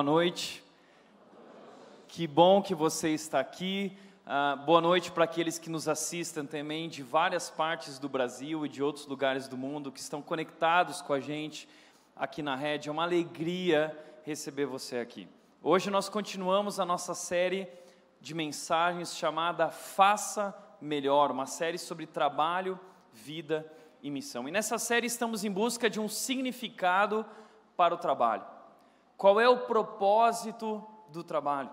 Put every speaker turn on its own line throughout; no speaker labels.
Boa noite. Que bom que você está aqui. Uh, boa noite para aqueles que nos assistem também de várias partes do Brasil e de outros lugares do mundo que estão conectados com a gente aqui na rede. É uma alegria receber você aqui. Hoje nós continuamos a nossa série de mensagens chamada Faça Melhor, uma série sobre trabalho, vida e missão. E nessa série estamos em busca de um significado para o trabalho. Qual é o propósito do trabalho?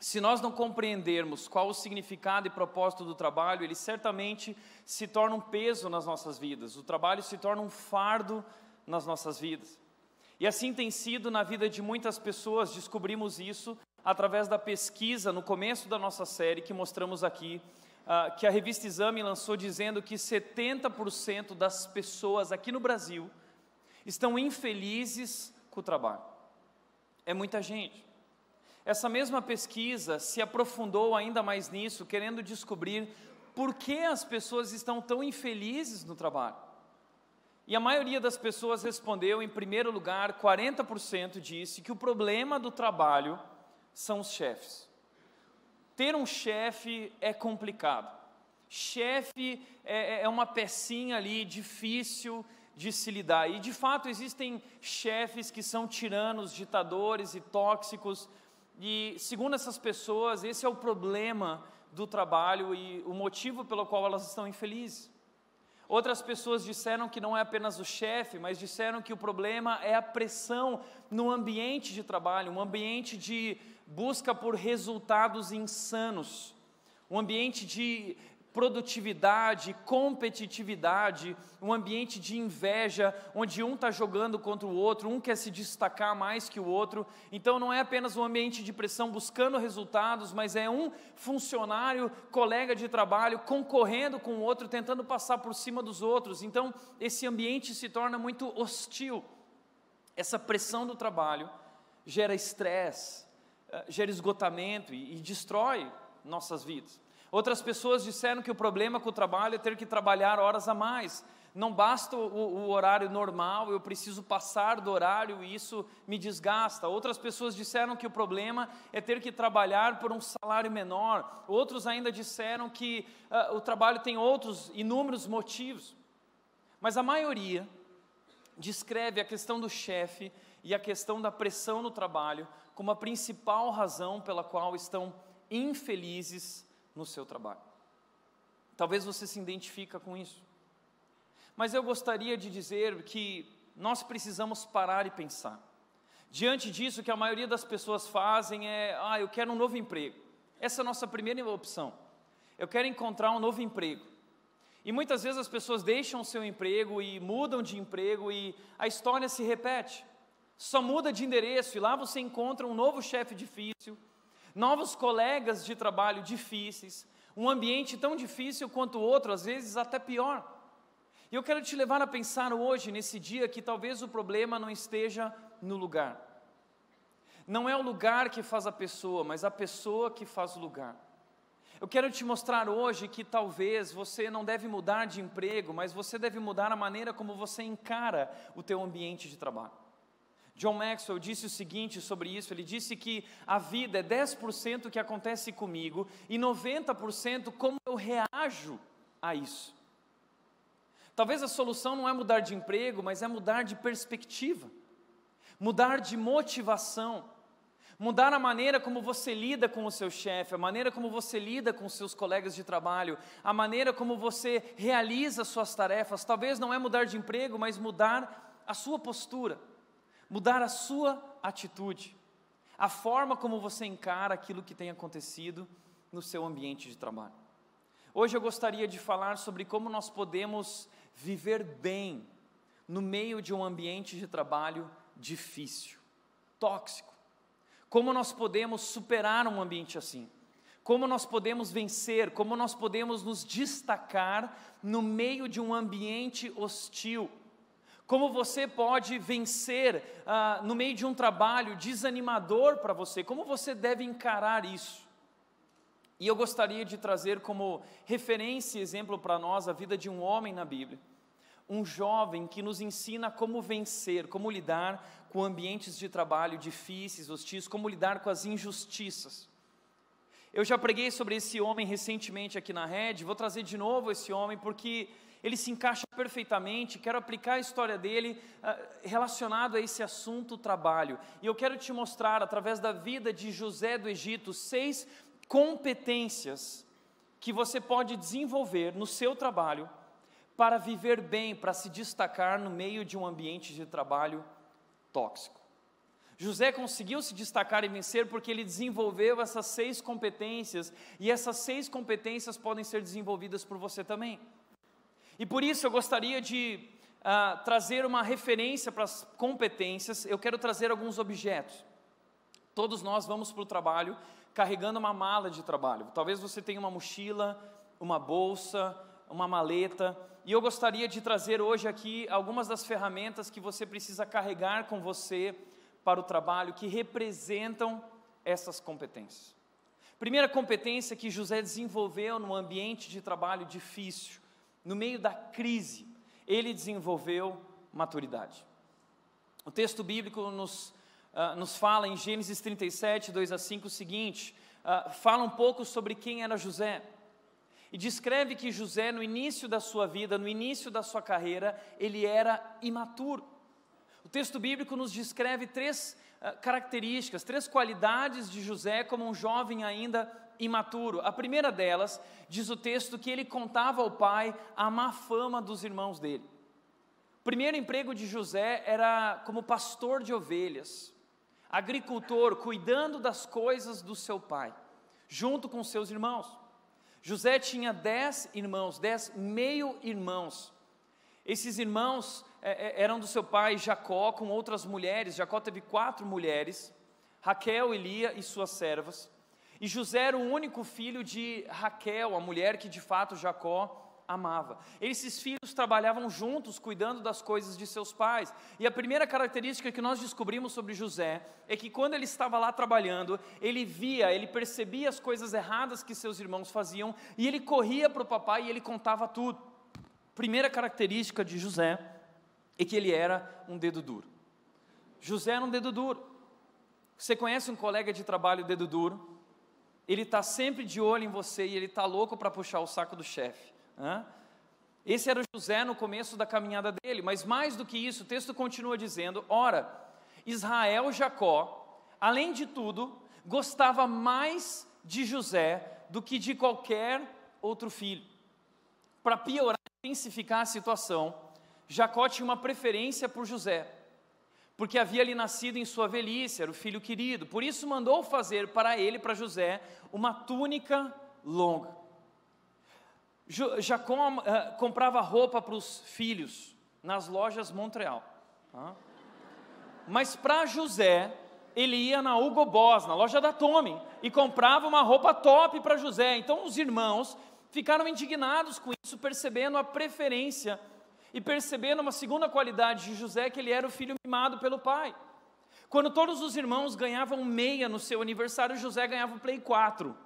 Se nós não compreendermos qual o significado e propósito do trabalho, ele certamente se torna um peso nas nossas vidas. O trabalho se torna um fardo nas nossas vidas. E assim tem sido na vida de muitas pessoas, descobrimos isso através da pesquisa no começo da nossa série que mostramos aqui, uh, que a revista Exame lançou dizendo que 70% das pessoas aqui no Brasil estão infelizes com o trabalho. É muita gente. Essa mesma pesquisa se aprofundou ainda mais nisso, querendo descobrir por que as pessoas estão tão infelizes no trabalho. E a maioria das pessoas respondeu, em primeiro lugar, 40% disse que o problema do trabalho são os chefes. Ter um chefe é complicado. Chefe é, é, é uma pecinha ali difícil de se lidar. E de fato existem chefes que são tiranos, ditadores e tóxicos. E segundo essas pessoas, esse é o problema do trabalho e o motivo pelo qual elas estão infelizes. Outras pessoas disseram que não é apenas o chefe, mas disseram que o problema é a pressão no ambiente de trabalho, um ambiente de busca por resultados insanos, um ambiente de produtividade, competitividade, um ambiente de inveja, onde um está jogando contra o outro, um quer se destacar mais que o outro. Então não é apenas um ambiente de pressão buscando resultados, mas é um funcionário, colega de trabalho, concorrendo com o outro, tentando passar por cima dos outros. Então esse ambiente se torna muito hostil. Essa pressão do trabalho gera estresse, eh, gera esgotamento e, e destrói nossas vidas. Outras pessoas disseram que o problema com o trabalho é ter que trabalhar horas a mais. Não basta o, o, horário normal, eu preciso passar do horário e isso me desgasta. Outras pessoas disseram que o problema é ter que trabalhar por um salário menor. Outros ainda disseram que uh, o trabalho tem outros inúmeros motivos. Mas a maioria descreve a questão do chefe e a questão da pressão no trabalho como a principal razão pela qual estão infelizes no seu trabalho. Talvez você se identifica com isso. Mas eu gostaria de dizer que nós precisamos parar e pensar. Diante disso, que a maioria das pessoas fazem é: ah, eu quero um novo emprego. Essa é a nossa primeira opção. Eu quero encontrar um novo emprego. E muitas vezes as pessoas deixam o seu emprego e mudam de emprego e a história se repete. Só muda de endereço e lá você encontra um novo chefe difícil, novos colegas de trabalho difíceis, um ambiente tão difícil quanto o outro, às vezes até pior. E eu quero te levar a pensar hoje, nesse dia, que talvez o problema não esteja no lugar. Não é o lugar que faz a pessoa, mas a pessoa que faz o lugar. Eu quero te mostrar hoje que talvez você não deve mudar de emprego, mas você deve mudar a maneira como você encara o teu ambiente de trabalho. John Maxwell disse o seguinte sobre isso: ele disse que a vida é 10% que acontece comigo e 90% como eu reajo a isso. Talvez a solução não é mudar de emprego, mas é mudar de perspectiva, mudar de motivação, mudar a maneira como você lida com o seu chefe, a maneira como você lida com seus colegas de trabalho, a maneira como você realiza suas tarefas. Talvez não é mudar de emprego, mas mudar a sua postura mudar a sua atitude, a forma como você encara aquilo que tem acontecido no seu ambiente de trabalho. Hoje eu gostaria de falar sobre como nós podemos viver bem no meio de um ambiente de trabalho difícil, tóxico. Como nós podemos superar um ambiente assim? Como nós podemos vencer? Como nós podemos nos destacar no meio de um ambiente hostil? Como você pode vencer ah, no meio de um trabalho desanimador para você? Como você deve encarar isso? E eu gostaria de trazer como referência e exemplo para nós a vida de um homem na Bíblia, um jovem que nos ensina como vencer, como lidar com ambientes de trabalho difíceis, hostis, como lidar com as injustiças. Eu já preguei sobre esse homem recentemente aqui na rede, vou trazer de novo esse homem porque ele se encaixa perfeitamente. Quero aplicar a história dele uh, relacionado a esse assunto trabalho. E eu quero te mostrar, através da vida de José do Egito, seis competências que você pode desenvolver no seu trabalho para viver bem, para se destacar no meio de um ambiente de trabalho tóxico. José conseguiu se destacar e vencer porque ele desenvolveu essas seis competências, e essas seis competências podem ser desenvolvidas por você também. E por isso eu gostaria de uh, trazer uma referência para as competências, eu quero trazer alguns objetos. Todos nós vamos para o trabalho carregando uma mala de trabalho. Talvez você tenha uma mochila, uma bolsa, uma maleta, e eu gostaria de trazer hoje aqui algumas das ferramentas que você precisa carregar com você para o trabalho que representam essas competências. Primeira competência que José desenvolveu no ambiente de trabalho difícil, no meio da crise, ele desenvolveu maturidade. O texto bíblico nos, uh, nos fala em Gênesis 37, 2 a 5 o seguinte: uh, fala um pouco sobre quem era José. E descreve que José, no início da sua vida, no início da sua carreira, ele era imaturo. O texto bíblico nos descreve três uh, características, três qualidades de José como um jovem ainda imaturo. A primeira delas, diz o texto, que ele contava ao pai a má fama dos irmãos dele. O primeiro emprego de José era como pastor de ovelhas, agricultor, cuidando das coisas do seu pai, junto com seus irmãos. José tinha dez irmãos, dez meio-irmãos. Esses irmãos é, é, eram do seu pai Jacó com outras mulheres. Jacó teve quatro mulheres: Raquel, Elia e suas servas. E José era o único filho de Raquel, a mulher que de fato Jacó amava. Esses filhos trabalhavam juntos, cuidando das coisas de seus pais. E a primeira característica que nós descobrimos sobre José é que quando ele estava lá trabalhando, ele via, ele percebia as coisas erradas que seus irmãos faziam e ele corria para o papai e ele contava tudo. Primeira característica de José é que ele era um dedo duro. José era um dedo duro. Você conhece um colega de trabalho dedo duro? Ele está sempre de olho em você e ele está louco para puxar o saco do chefe. Esse era José no começo da caminhada dele, mas mais do que isso, o texto continua dizendo: ora, Israel Jacó, além de tudo, gostava mais de José do que de qualquer outro filho. Para piorar e intensificar a situação, Jacó tinha uma preferência por José, porque havia ali nascido em sua velhice, era o filho querido, por isso mandou fazer para ele, para José, uma túnica longa. Jacó uh, comprava roupa para os filhos nas lojas Montreal. Tá? Mas para José, ele ia na Hugo Boss, na loja da Tommy, e comprava uma roupa top para José. Então os irmãos ficaram indignados com isso, percebendo a preferência e percebendo uma segunda qualidade de José, que ele era o filho mimado pelo pai. Quando todos os irmãos ganhavam meia no seu aniversário, José ganhava o Play 4.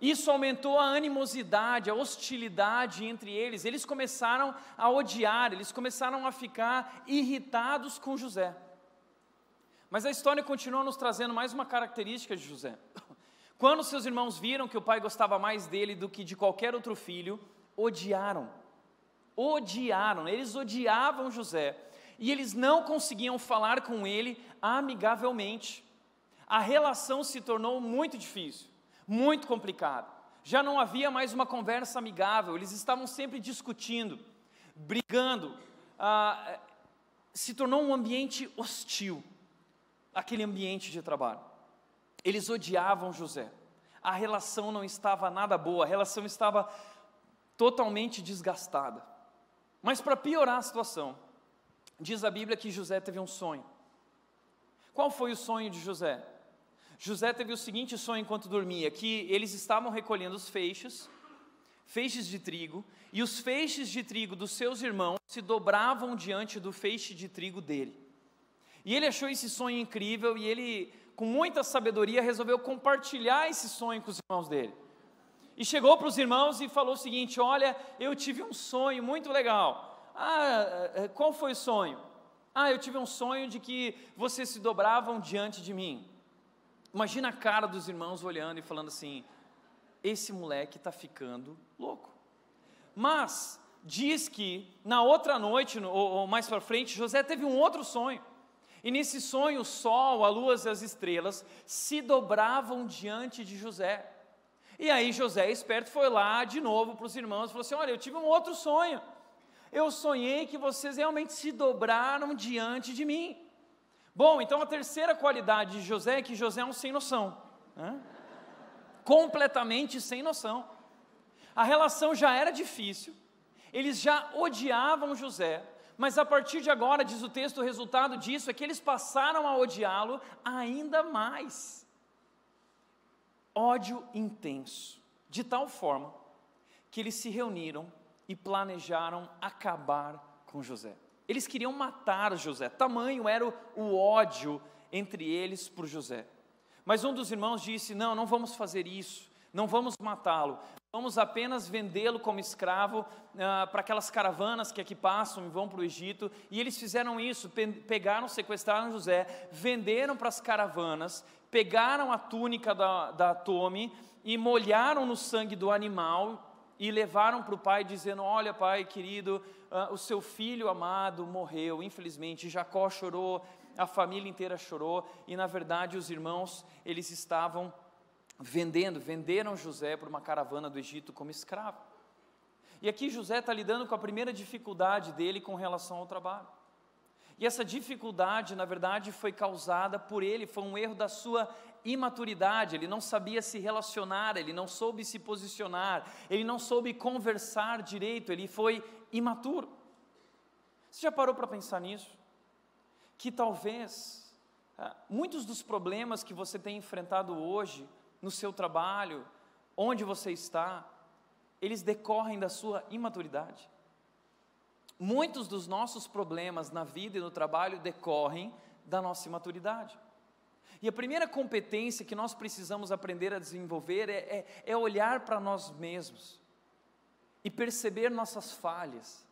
Isso aumentou a animosidade, a hostilidade entre eles. Eles começaram a odiar, eles começaram a ficar irritados com José. Mas a história continua nos trazendo mais uma característica de José. Quando seus irmãos viram que o pai gostava mais dele do que de qualquer outro filho, odiaram. Odiaram, eles odiavam José. E eles não conseguiam falar com ele amigavelmente. A relação se tornou muito difícil muito complicado. Já não havia mais uma conversa amigável, eles estavam sempre discutindo, brigando. Ah, se tornou um ambiente hostil, aquele ambiente de trabalho. Eles odiavam José. A relação não estava nada boa, a relação estava totalmente desgastada. Mas para piorar a situação, diz a Bíblia que José teve um sonho. Qual foi o sonho de José? José teve o seguinte sonho enquanto dormia: que eles estavam recolhendo os feixes, feixes de trigo, e os feixes de trigo dos seus irmãos se dobravam diante do feixe de trigo dele. E ele achou esse sonho incrível e ele, com muita sabedoria, resolveu compartilhar esse sonho com os irmãos dele. E chegou para os irmãos e falou o seguinte: Olha, eu tive um sonho muito legal. Ah, eh, qual foi o sonho? Ah, eu tive um sonho de que vocês se dobravam diante de mim. Imagina a cara dos irmãos olhando e falando assim: esse moleque está ficando louco. Mas diz que na outra noite, ou, ou mais para frente, José teve um outro sonho. E nesse sonho, o sol, a lua e as estrelas se dobravam diante de José. E aí José, esperto, foi lá de novo para os irmãos e falou assim: Olha, eu tive um outro sonho. Eu sonhei que vocês realmente se dobraram diante de mim. Bom, então a terceira qualidade de José é que José é um sem noção. Né? Completamente sem noção. A relação já era difícil, eles já odiavam José, mas a partir de agora, diz o texto, o resultado disso é que eles passaram a odiá-lo ainda mais. Ódio intenso, de tal forma que eles se reuniram e planejaram acabar com José. Eles queriam matar José, tamanho era o, ódio entre eles por José. Mas um dos irmãos disse: Não, não vamos fazer isso, não vamos matá-lo, Vamos apenas vendê-lo como escravo uh, para aquelas caravanas que aqui passam e vão para o Egito. E eles fizeram isso: pe pegaram, sequestraram José, venderam para as caravanas, pegaram a túnica da, da Tome e molharam no sangue do animal e levaram para o pai, dizendo: Olha, pai querido, uh, o seu filho amado morreu, infelizmente. Jacó chorou, a família inteira chorou, e na verdade os irmãos, eles estavam vendendo, venderam José para uma caravana do Egito como escravo. E aqui José está lidando com a primeira dificuldade dele com relação ao trabalho. E essa dificuldade, na verdade, foi causada por ele, foi um erro da sua imaturidade, ele não sabia se relacionar, ele não soube se posicionar, ele não soube conversar direito, ele foi imaturo. Você já parou para pensar nisso? Que talvez ah, muitos dos problemas que você tem enfrentado hoje no seu trabalho, onde você está, eles decorrem da sua imaturidade. Muitos dos nossos problemas na vida e no trabalho decorrem da nossa imaturidade. E a primeira competência que nós precisamos aprender a desenvolver é, é, é olhar para nós mesmos e perceber nossas falhas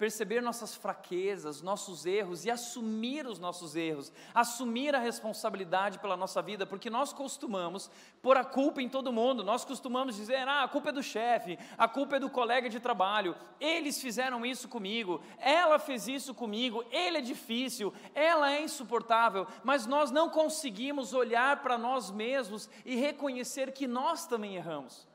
perceber nossas fraquezas, nossos erros e assumir os nossos erros, assumir a responsabilidade pela nossa vida, porque nós costumamos pôr a culpa em todo mundo, nós costumamos dizer: ah, a culpa é do chefe, a culpa é do colega de trabalho, eles fizeram isso comigo, ela fez isso comigo, ele é difícil, ela é insuportável, mas nós não conseguimos olhar para nós mesmos e reconhecer que nós também erramos.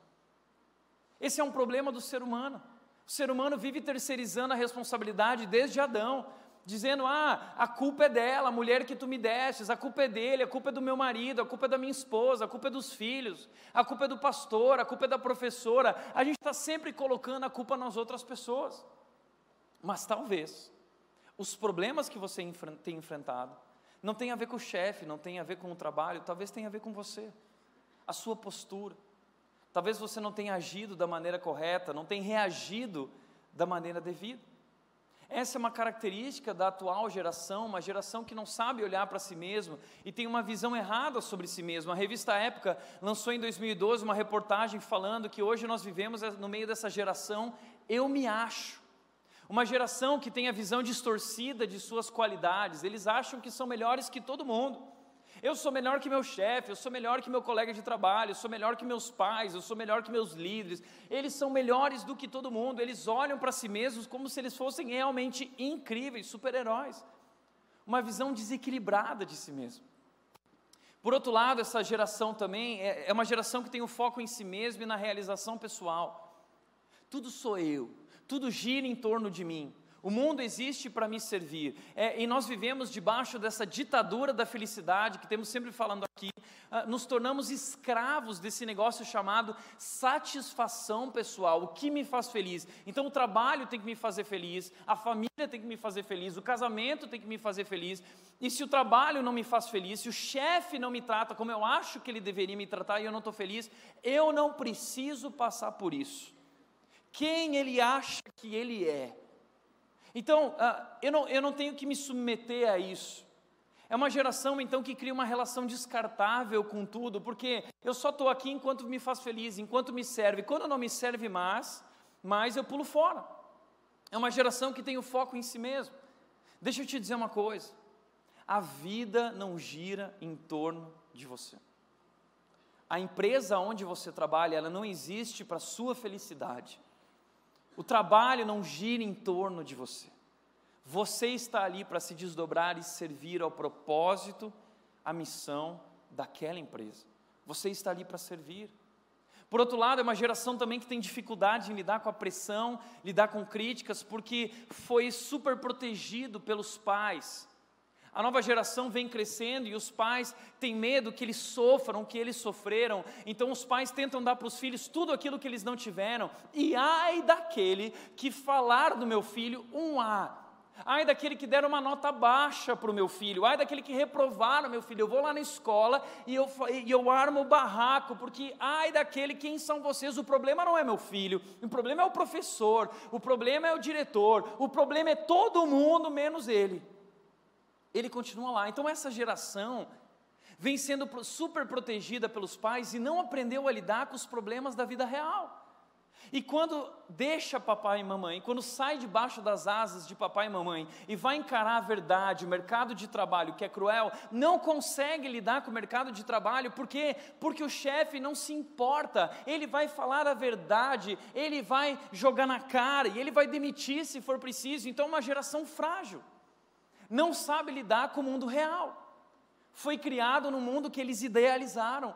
Esse é um problema do ser humano. O ser humano vive terceirizando a responsabilidade desde Adão, dizendo: ah, a culpa é dela, a mulher que tu me destes, a culpa é dele, a culpa é do meu marido, a culpa é da minha esposa, a culpa é dos filhos, a culpa é do pastor, a culpa é da professora. A gente está sempre colocando a culpa nas outras pessoas. Mas talvez os problemas que você tem enfrentado não tem a ver com o chefe, não tem a ver com o trabalho, talvez tenha a ver com você, a sua postura Talvez você não tenha agido da maneira correta, não tenha reagido da maneira devida. Essa é uma característica da atual geração, uma geração que não sabe olhar para si mesmo e tem uma visão errada sobre si mesmo. A revista Época lançou em 2012 uma reportagem falando que hoje nós vivemos no meio dessa geração eu me acho. Uma geração que tem a visão distorcida de suas qualidades, eles acham que são melhores que todo mundo. Eu sou melhor que meu chefe, eu sou melhor que meu colega de trabalho, eu sou melhor que meus pais, eu sou melhor que meus líderes. Eles são melhores do que todo mundo, eles olham para si mesmos como se eles fossem realmente incríveis, super-heróis. Uma visão desequilibrada de si mesmo. Por outro lado, essa geração também é, é uma geração que tem o foco em si mesmo e na realização pessoal. Tudo sou eu, tudo gira em torno de mim. O mundo existe para me servir. É, e nós vivemos debaixo dessa ditadura da felicidade que temos sempre falando aqui. Uh, nos tornamos escravos desse negócio chamado satisfação pessoal. O que me faz feliz? Então, o trabalho tem que me fazer feliz, a família tem que me fazer feliz, o casamento tem que me fazer feliz. E se o trabalho não me faz feliz, se o chefe não me trata como eu acho que ele deveria me tratar e eu não estou feliz, eu não preciso passar por isso. Quem ele acha que ele é? Então, uh, eu, não, eu não tenho que me submeter a isso. É uma geração, então, que cria uma relação descartável com tudo, porque eu só estou aqui enquanto me faz feliz, enquanto me serve. Quando não me serve mais, mais eu pulo fora. É uma geração que tem o foco em si mesmo. Deixa eu te dizer uma coisa: a vida não gira em torno de você. A empresa onde você trabalha, ela não existe para sua felicidade. O trabalho não gira em torno de você. Você está ali para se desdobrar e servir ao propósito, à missão daquela empresa. Você está ali para servir. Por outro lado, é uma geração também que tem dificuldade em lidar com a pressão, lidar com críticas, porque foi super protegido pelos pais. A nova geração vem crescendo e os pais têm medo que eles sofram que eles sofreram. Então os pais tentam dar para os filhos tudo aquilo que eles não tiveram. E ai daquele que falar do meu filho um A. Ai daquele que der uma nota baixa para o meu filho, ai daquele que reprovar o meu filho. Eu vou lá na escola e eu, e eu armo o barraco, porque ai daquele quem são vocês. O problema não é meu filho, o problema é o professor, o problema é o diretor, o problema é todo mundo menos ele ele continua lá. Então essa geração vem sendo super protegida pelos pais e não aprendeu a lidar com os problemas da vida real. E quando deixa papai e mamãe, quando sai debaixo das asas de papai e mamãe e vai encarar a verdade, o mercado de trabalho que é cruel, não consegue lidar com o mercado de trabalho, por quê? Porque o chefe não se importa, ele vai falar a verdade, ele vai jogar na cara e ele vai demitir se for preciso. Então, é uma geração frágil não sabe lidar com o mundo real. Foi criado no mundo que eles idealizaram,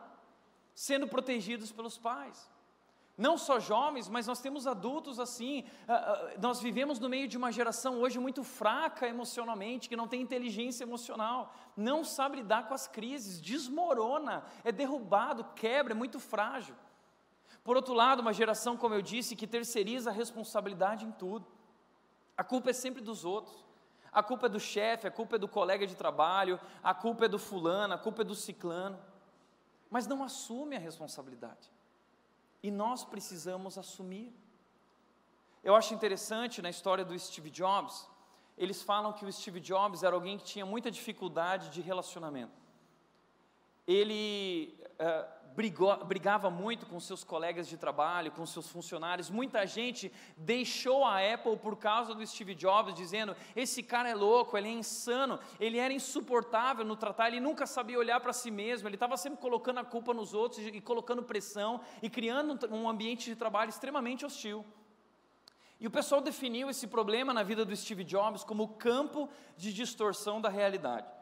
sendo protegidos pelos pais. Não só jovens, mas nós temos adultos assim. Ah, ah, nós vivemos no meio de uma geração hoje muito fraca emocionalmente, que não tem inteligência emocional, não sabe lidar com as crises, desmorona, é derrubado, quebra, é muito frágil. Por outro lado, uma geração, como eu disse, que terceiriza a responsabilidade em tudo. A culpa é sempre dos outros. A culpa é do chefe, a culpa é do colega de trabalho, a culpa é do fulano, a culpa é do ciclano. Mas não assume a responsabilidade. E nós precisamos assumir. Eu acho interessante na história do Steve Jobs, eles falam que o Steve Jobs era alguém que tinha muita dificuldade de relacionamento. Ele uh, brigou, brigava muito com seus colegas de trabalho, com seus funcionários. Muita gente deixou a Apple por causa do Steve Jobs, dizendo: esse cara é louco, ele é insano, ele era insuportável no tratar, ele nunca sabia olhar para si mesmo, ele estava sempre colocando a culpa nos outros e colocando pressão e criando um ambiente de trabalho extremamente hostil. E o pessoal definiu esse problema na vida do Steve Jobs como campo de distorção da realidade.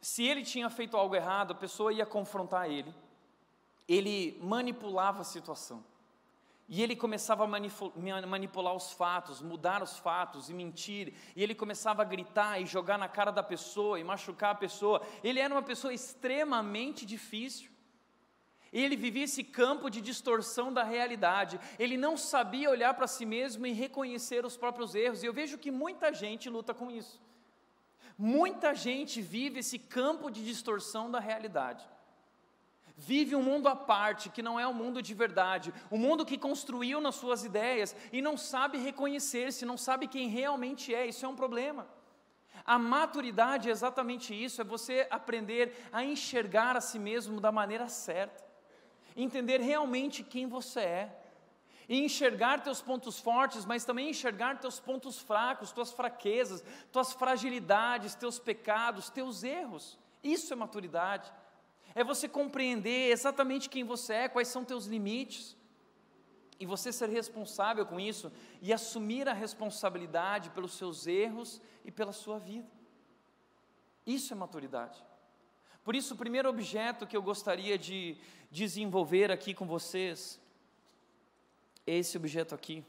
Se ele tinha feito algo errado, a pessoa ia confrontar ele. Ele manipulava a situação. E ele começava a manipular os fatos, mudar os fatos e mentir. E ele começava a gritar e jogar na cara da pessoa e machucar a pessoa. Ele era uma pessoa extremamente difícil. Ele vivia esse campo de distorção da realidade. Ele não sabia olhar para si mesmo e reconhecer os próprios erros. E eu vejo que muita gente luta com isso. Muita gente vive esse campo de distorção da realidade. Vive um mundo à parte, que não é o um mundo de verdade, o um mundo que construiu nas suas ideias e não sabe reconhecer-se, não sabe quem realmente é, isso é um problema. A maturidade é exatamente isso, é você aprender a enxergar a si mesmo da maneira certa, entender realmente quem você é e enxergar teus pontos fortes, mas também enxergar teus pontos fracos, tuas fraquezas, tuas fragilidades, teus pecados, teus erros. Isso é maturidade. É você compreender exatamente quem você é, quais são teus limites, e você ser responsável com isso e assumir a responsabilidade pelos seus erros e pela sua vida. Isso é maturidade. Por isso, o primeiro objeto que eu gostaria de desenvolver aqui com vocês esse objeto aqui.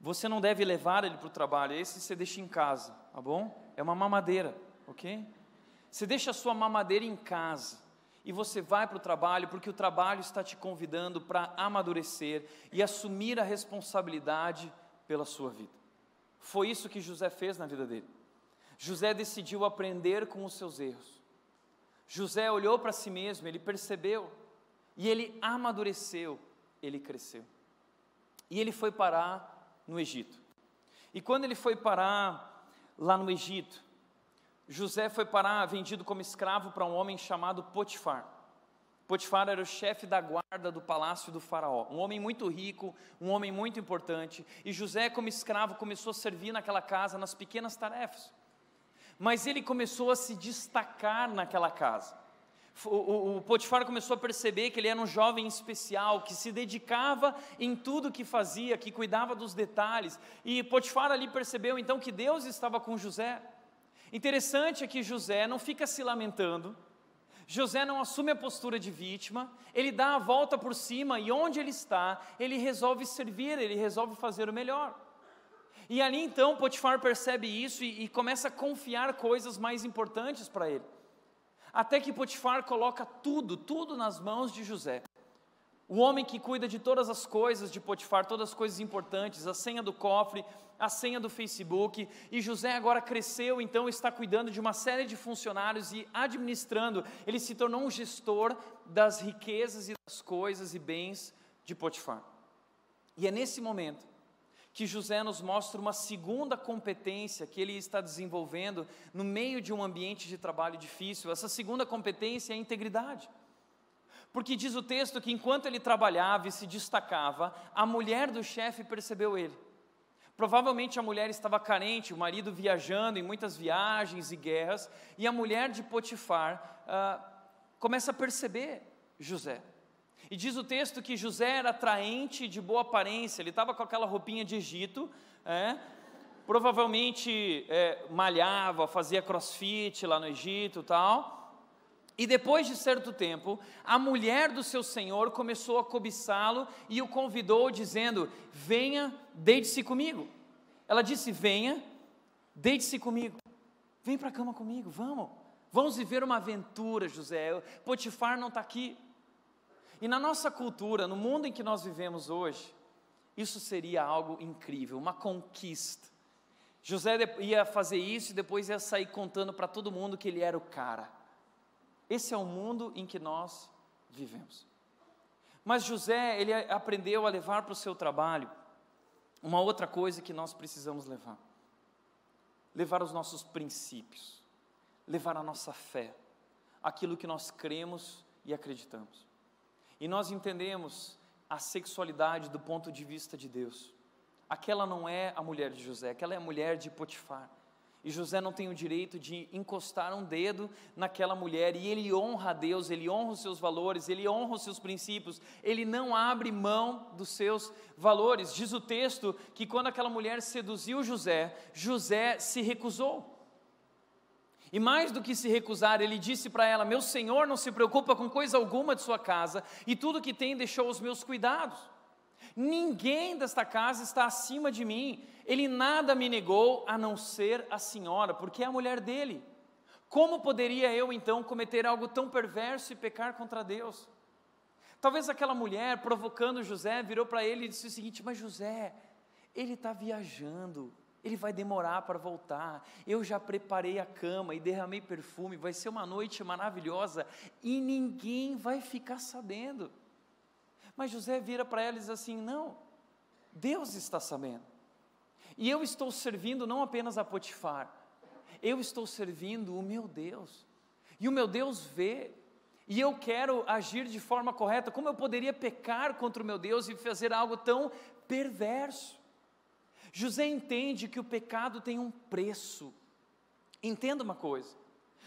Você não deve levar ele para o trabalho, esse você deixa em casa, tá bom? É uma mamadeira, ok? Você deixa a sua mamadeira em casa e você vai para o trabalho porque o trabalho está te convidando para amadurecer e assumir a responsabilidade pela sua vida. Foi isso que José fez na vida dele. José decidiu aprender com os seus erros. José olhou para si mesmo, ele percebeu e ele amadureceu ele cresceu. E ele foi parar no Egito. E quando ele foi parar lá no Egito, José foi parar vendido como escravo para um homem chamado Potifar. Potifar era o chefe da guarda do palácio do Faraó, um homem muito rico, um homem muito importante. E José, como escravo, começou a servir naquela casa nas pequenas tarefas. Mas ele começou a se destacar naquela casa. O, o, Potifar começou a perceber que ele era um jovem especial, que se dedicava em tudo que fazia, que cuidava dos detalhes. E Potifar ali percebeu então que Deus estava com José. Interessante é que José não fica se lamentando, José não assume a postura de vítima, ele dá a volta por cima e onde ele está, ele resolve servir, ele resolve fazer o melhor. E ali então Potifar percebe isso e, e começa a confiar coisas mais importantes para ele. Até que Potifar coloca tudo, tudo nas mãos de José. O homem que cuida de todas as coisas de Potifar, todas as coisas importantes, a senha do cofre, a senha do Facebook, e José agora cresceu, então está cuidando de uma série de funcionários e administrando, ele se tornou um gestor das riquezas e das coisas e bens de Potifar. E é nesse momento que José nos mostra uma segunda competência que ele está desenvolvendo no meio de um ambiente de trabalho difícil. Essa segunda competência é a integridade. Porque diz o texto que enquanto ele trabalhava e se destacava, a mulher do chefe percebeu ele. Provavelmente a mulher estava carente, o marido viajando em muitas viagens e guerras, e a mulher de Potifar ah, começa a perceber José. E diz o texto que José era atraente de boa aparência, ele estava com aquela roupinha de Egito, é, provavelmente é, malhava, fazia crossfit lá no Egito tal. E depois de certo tempo, a mulher do seu senhor começou a cobiçá-lo e o convidou, dizendo: Venha, deite-se comigo. Ela disse: Venha, deite-se comigo. Vem para a cama comigo, vamos. Vamos viver uma aventura, José. Potifar não está aqui. E na nossa cultura, no mundo em que nós vivemos hoje, isso seria algo incrível, uma conquista. José ia fazer isso e depois ia sair contando para todo mundo que ele era o cara. Esse é o mundo em que nós vivemos. Mas José, ele aprendeu a levar para o seu trabalho uma outra coisa que nós precisamos levar: levar os nossos princípios, levar a nossa fé, aquilo que nós cremos e acreditamos. E nós entendemos a sexualidade do ponto de vista de Deus. Aquela não é a mulher de José, aquela é a mulher de Potifar. E José não tem o direito de encostar um dedo naquela mulher, e ele honra a Deus, ele honra os seus valores, ele honra os seus princípios, ele não abre mão dos seus valores. Diz o texto que quando aquela mulher seduziu José, José se recusou. E mais do que se recusar, ele disse para ela: Meu senhor não se preocupa com coisa alguma de sua casa, e tudo que tem deixou os meus cuidados. Ninguém desta casa está acima de mim. Ele nada me negou a não ser a senhora, porque é a mulher dele. Como poderia eu então cometer algo tão perverso e pecar contra Deus? Talvez aquela mulher, provocando José, virou para ele e disse o seguinte: Mas José, ele está viajando, ele vai demorar para voltar. Eu já preparei a cama e derramei perfume, vai ser uma noite maravilhosa e ninguém vai ficar sabendo. Mas José vira para ela e diz assim: Não, Deus está sabendo. E eu estou servindo não apenas a Potifar, eu estou servindo o meu Deus. E o meu Deus vê, e eu quero agir de forma correta. Como eu poderia pecar contra o meu Deus e fazer algo tão perverso? José entende que o pecado tem um preço. Entenda uma coisa: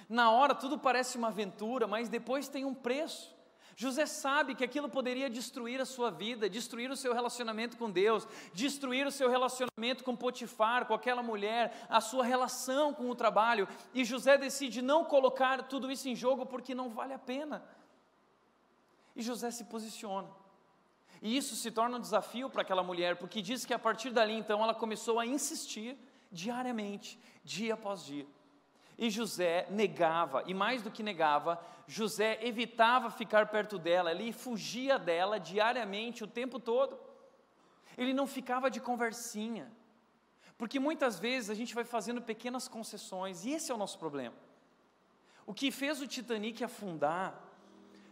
na hora tudo parece uma aventura, mas depois tem um preço. José sabe que aquilo poderia destruir a sua vida, destruir o seu relacionamento com Deus, destruir o seu relacionamento com Potifar, com aquela mulher, a sua relação com o trabalho. E José decide não colocar tudo isso em jogo porque não vale a pena. E José se posiciona. E isso se torna um desafio para aquela mulher, porque diz que a partir dali então ela começou a insistir diariamente, dia após dia. E José negava, e mais do que negava, José evitava ficar perto dela, ele fugia dela diariamente, o tempo todo. Ele não ficava de conversinha, porque muitas vezes a gente vai fazendo pequenas concessões, e esse é o nosso problema. O que fez o Titanic afundar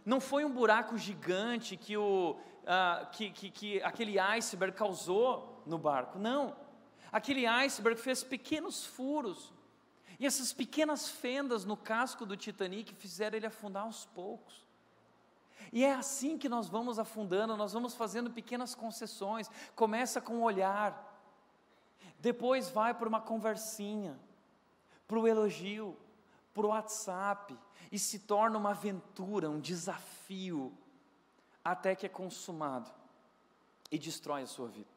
não foi um buraco gigante que, o, uh, que, que, que aquele iceberg causou no barco, não. Aquele iceberg fez pequenos furos e essas pequenas fendas no casco do Titanic fizeram ele afundar aos poucos. E é assim que nós vamos afundando, nós vamos fazendo pequenas concessões. Começa com o olhar, depois vai para uma conversinha, para o elogio, para o WhatsApp, e se torna uma aventura, um desafio, até que é consumado e destrói a sua vida.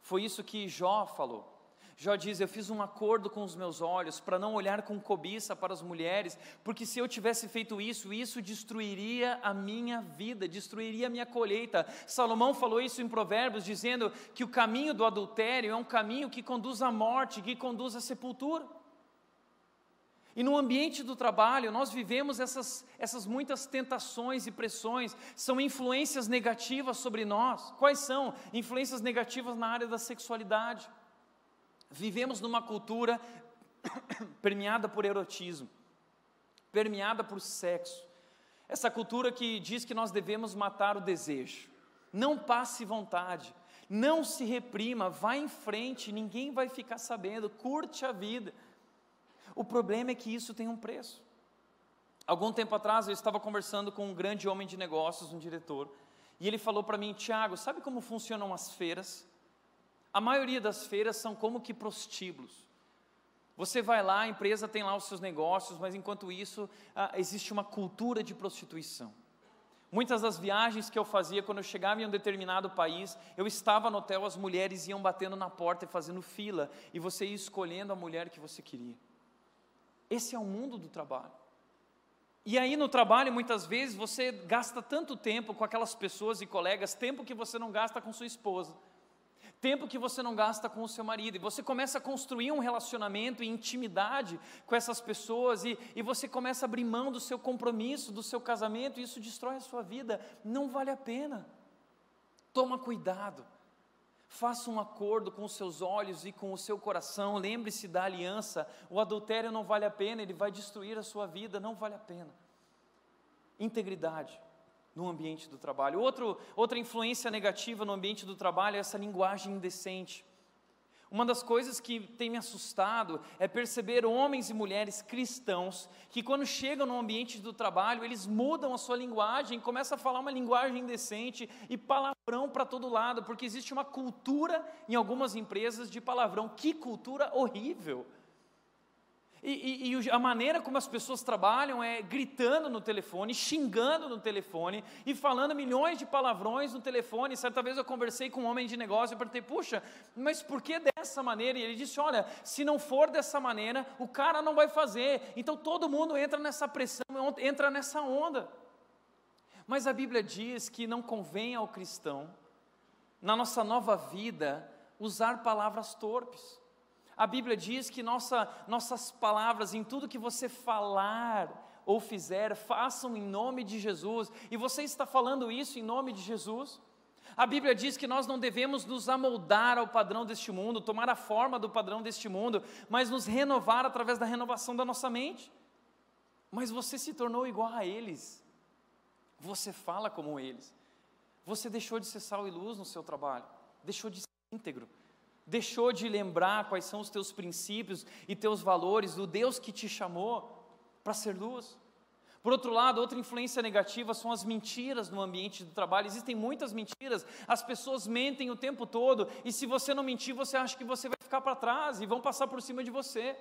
Foi isso que Jó falou. Jó diz: Eu fiz um acordo com os meus olhos para não olhar com cobiça para as mulheres, porque se eu tivesse feito isso, isso destruiria a minha vida, destruiria a minha colheita. Salomão falou isso em Provérbios, dizendo que o caminho do adultério é um caminho que conduz à morte, que conduz à sepultura. E no ambiente do trabalho, nós vivemos essas, essas muitas tentações e pressões, são influências negativas sobre nós. Quais são? Influências negativas na área da sexualidade. Vivemos numa cultura permeada por erotismo, permeada por sexo. Essa cultura que diz que nós devemos matar o desejo. Não passe vontade, não se reprima, vá em frente, ninguém vai ficar sabendo, curte a vida. O problema é que isso tem um preço. Algum tempo atrás eu estava conversando com um grande homem de negócios, um diretor, e ele falou para mim, Tiago, sabe como funcionam as feiras? A maioria das feiras são como que prostíbulos. Você vai lá, a empresa tem lá os seus negócios, mas enquanto isso, ah, existe uma cultura de prostituição. Muitas das viagens que eu fazia, quando eu chegava em um determinado país, eu estava no hotel, as mulheres iam batendo na porta e fazendo fila, e você ia escolhendo a mulher que você queria. Esse é o mundo do trabalho. E aí no trabalho, muitas vezes, você gasta tanto tempo com aquelas pessoas e colegas, tempo que você não gasta com sua esposa, tempo que você não gasta com o seu marido, e você começa a construir um relacionamento e intimidade com essas pessoas, e, e você começa a abrir mão do seu compromisso, do seu casamento, e isso destrói a sua vida. Não vale a pena. Toma cuidado. Faça um acordo com os seus olhos e com o seu coração. Lembre-se da aliança. O adultério não vale a pena, ele vai destruir a sua vida, não vale a pena. Integridade no ambiente do trabalho. Outro, outra influência negativa no ambiente do trabalho é essa linguagem indecente. Uma das coisas que tem me assustado é perceber homens e mulheres cristãos que, quando chegam no ambiente do trabalho, eles mudam a sua linguagem, começam a falar uma linguagem indecente e palavrão para todo lado, porque existe uma cultura em algumas empresas de palavrão. Que cultura horrível! E, e, e, a maneira como as pessoas trabalham é gritando no telefone, xingando no telefone e falando milhões de palavrões no telefone. Certa vez eu conversei com um homem de negócio e perguntei: puxa, mas por que dessa maneira? E ele disse: olha, se não for dessa maneira, o cara não vai fazer. Então todo mundo entra nessa pressão, entra nessa onda. Mas a Bíblia diz que não convém ao cristão, na nossa nova vida, usar palavras torpes. A Bíblia diz que nossa, nossas palavras, em tudo que você falar ou fizer, façam em nome de Jesus. E você está falando isso em nome de Jesus? A Bíblia diz que nós não devemos nos amoldar ao padrão deste mundo, tomar a forma do padrão deste mundo, mas nos renovar através da renovação da nossa mente. Mas você se tornou igual a eles, você fala como eles, você deixou de ser sal e luz no seu trabalho, deixou de ser íntegro, deixou de lembrar quais são os teus princípios e teus valores, do Deus que te chamou para ser luz. Por outro lado, outra influência negativa são as mentiras no ambiente do trabalho. Existem muitas mentiras, as pessoas mentem o tempo todo, e se você não mentir, você acha que você vai ficar para trás e vão passar por cima de você.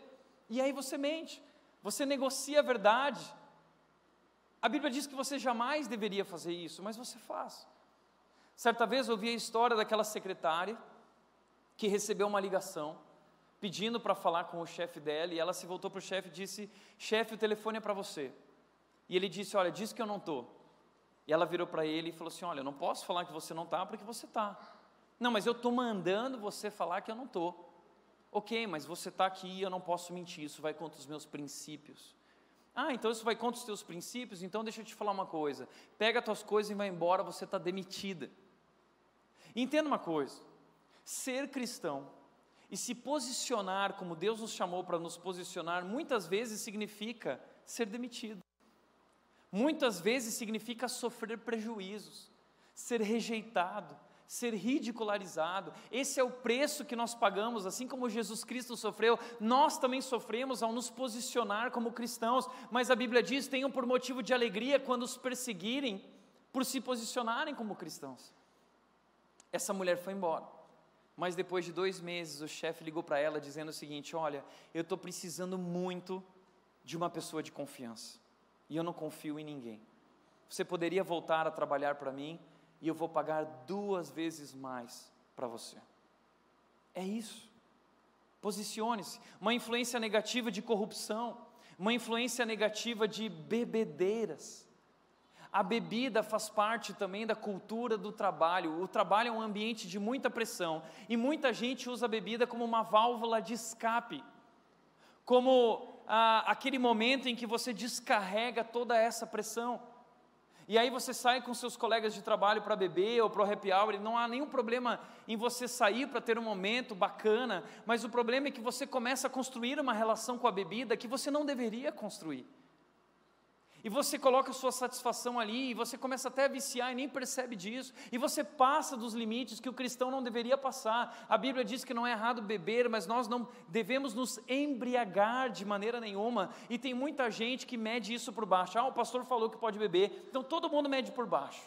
E aí você mente, você negocia a verdade. A Bíblia diz que você jamais deveria fazer isso, mas você faz. Certa vez eu ouvi a história daquela secretária que recebeu uma ligação pedindo para falar com o chefe dela, e ela se voltou para o chefe e disse: Chefe, o telefone é para você. E ele disse: Olha, diz que eu não estou. E ela virou para ele e falou assim: Olha, eu não posso falar que você não está porque você está. Não, mas eu estou mandando você falar que eu não estou. Ok, mas você está aqui e eu não posso mentir, isso vai contra os meus princípios. Ah, então isso vai contra os teus princípios? Então deixa eu te falar uma coisa: pega as tuas coisas e vai embora, você está demitida. Entenda uma coisa: ser cristão e se posicionar como Deus nos chamou para nos posicionar, muitas vezes significa ser demitido. Muitas vezes significa sofrer prejuízos, ser rejeitado, ser ridicularizado. Esse é o preço que nós pagamos, assim como Jesus Cristo sofreu, nós também sofremos ao nos posicionar como cristãos. Mas a Bíblia diz: tenham por motivo de alegria quando os perseguirem por se posicionarem como cristãos. Essa mulher foi embora. Mas depois de dois meses, o chefe ligou para ela dizendo o seguinte: Olha, eu estou precisando muito de uma pessoa de confiança. E eu não confio em ninguém. Você poderia voltar a trabalhar para mim e eu vou pagar duas vezes mais para você. É isso. Posicione-se. Uma influência negativa de corrupção, uma influência negativa de bebedeiras. A bebida faz parte também da cultura do trabalho. O trabalho é um ambiente de muita pressão e muita gente usa a bebida como uma válvula de escape, como ah, aquele momento em que você descarrega toda essa pressão. E aí você sai com seus colegas de trabalho para beber ou para o happy hour, não há nenhum problema em você sair para ter um momento bacana, mas o problema é que você começa a construir uma relação com a bebida que você não deveria construir. E você coloca sua satisfação ali, e você começa até a viciar e nem percebe disso, e você passa dos limites que o cristão não deveria passar. A Bíblia diz que não é errado beber, mas nós não devemos nos embriagar de maneira nenhuma. E tem muita gente que mede isso por baixo. Ah, o pastor falou que pode beber, então todo mundo mede por baixo.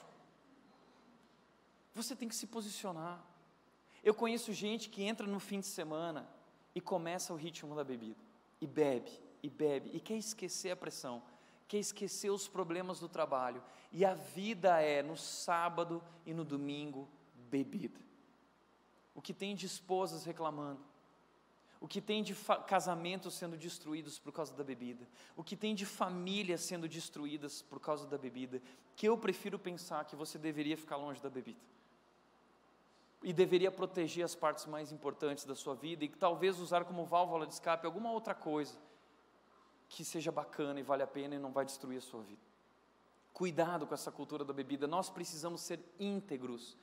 Você tem que se posicionar. Eu conheço gente que entra no fim de semana e começa o ritmo da bebida, e bebe, e bebe, e quer esquecer a pressão quer esquecer os problemas do trabalho. E a vida é no sábado e no domingo bebida. O que tem de esposas reclamando, o que tem de casamentos sendo destruídos por causa da bebida, o que tem de famílias sendo destruídas por causa da bebida, que eu prefiro pensar que você deveria ficar longe da bebida. E deveria proteger as partes mais importantes da sua vida e talvez usar como válvula de escape alguma outra coisa que seja bacana e vale a pena e não vai destruir a sua vida. Cuidado com essa cultura da bebida, nós precisamos ser íntegros.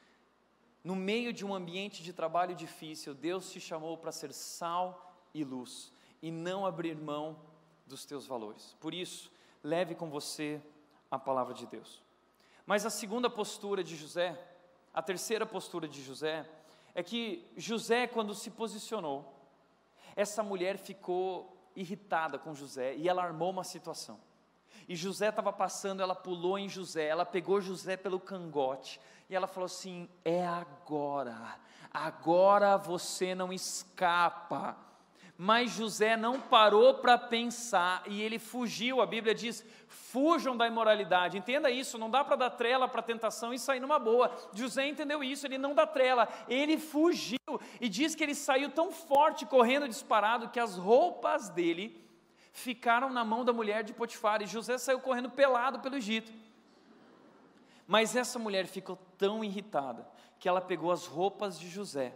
No meio de um ambiente de trabalho difícil, Deus te chamou para ser sal e luz e não abrir mão dos teus valores. Por isso, leve com você a palavra de Deus. Mas a segunda postura de José, a terceira postura de José, é que José, quando se posicionou, essa mulher ficou irritada com José e ela armou uma situação. E José estava passando, ela pulou em José, ela pegou José pelo cangote e ela falou assim: É agora, agora você não escapa. Mas José não parou para pensar e ele fugiu. A Bíblia diz: fujam da imoralidade. Entenda isso, não dá para dar trela para a tentação e sair numa boa. José entendeu isso, ele não dá trela, ele fugiu e diz que ele saiu tão forte, correndo disparado, que as roupas dele ficaram na mão da mulher de Potifar e José saiu correndo pelado pelo Egito. Mas essa mulher ficou tão irritada que ela pegou as roupas de José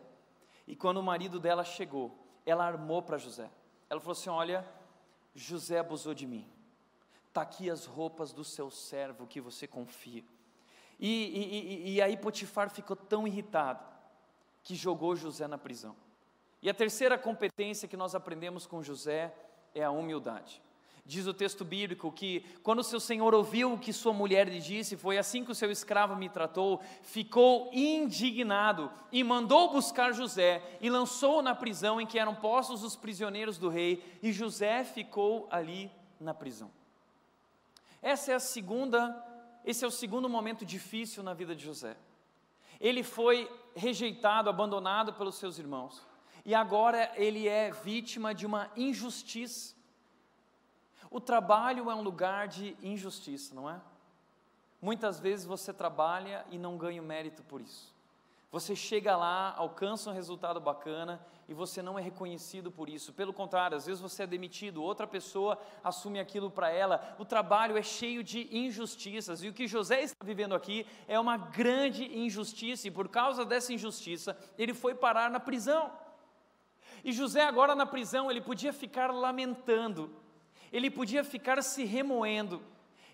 e quando o marido dela chegou, ela armou para José. Ela falou assim: Olha, José abusou de mim. Está aqui as roupas do seu servo que você confia. E, e, e, e aí Potifar ficou tão irritado que jogou José na prisão. E a terceira competência que nós aprendemos com José é a humildade. Diz o texto bíblico que quando seu senhor ouviu o que sua mulher lhe disse, foi assim que o seu escravo me tratou, ficou indignado e mandou buscar José e lançou-o na prisão em que eram postos os prisioneiros do rei, e José ficou ali na prisão. Essa é a segunda, esse é o segundo momento difícil na vida de José. Ele foi rejeitado, abandonado pelos seus irmãos, e agora ele é vítima de uma injustiça. O trabalho é um lugar de injustiça, não é? Muitas vezes você trabalha e não ganha mérito por isso. Você chega lá, alcança um resultado bacana e você não é reconhecido por isso. Pelo contrário, às vezes você é demitido, outra pessoa assume aquilo para ela. O trabalho é cheio de injustiças e o que José está vivendo aqui é uma grande injustiça e por causa dessa injustiça ele foi parar na prisão. E José, agora na prisão, ele podia ficar lamentando, ele podia ficar se remoendo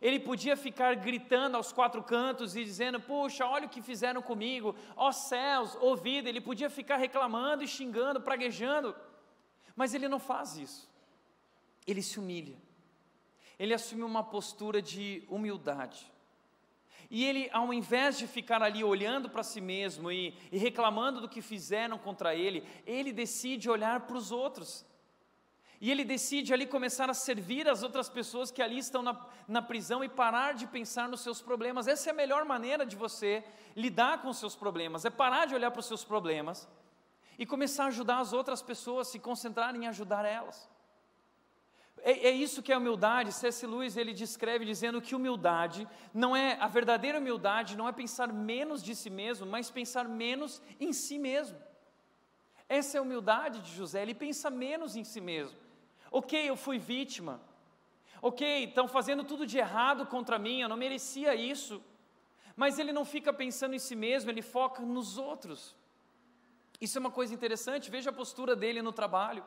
ele podia ficar gritando aos quatro cantos e dizendo: Puxa, olha o que fizeram comigo, ó céus, ó vida. Ele podia ficar reclamando e xingando, praguejando, mas ele não faz isso. Ele se humilha, ele assume uma postura de humildade. E ele, ao invés de ficar ali olhando para si mesmo e, e reclamando do que fizeram contra ele, ele decide olhar para os outros E ele decide ali começar a servir as outras pessoas que ali estão na, na prisão e parar de pensar nos seus problemas. Essa é a melhor maneira de você lidar com os seus problemas, é parar de olhar para os seus problemas e começar a ajudar as outras pessoas, se concentrar em ajudar elas. É, é, isso que é humildade. C.S. Lewis ele descreve dizendo que humildade não é a verdadeira humildade não é pensar menos de si mesmo, mas pensar menos em si mesmo. Essa é a humildade de José. Ele pensa menos em si mesmo. Ok, eu fui vítima. Ok, estão fazendo tudo de errado contra mim, eu não merecia isso. Mas ele não fica pensando em si mesmo, ele foca nos outros. Isso é uma coisa interessante, veja a postura dele no trabalho.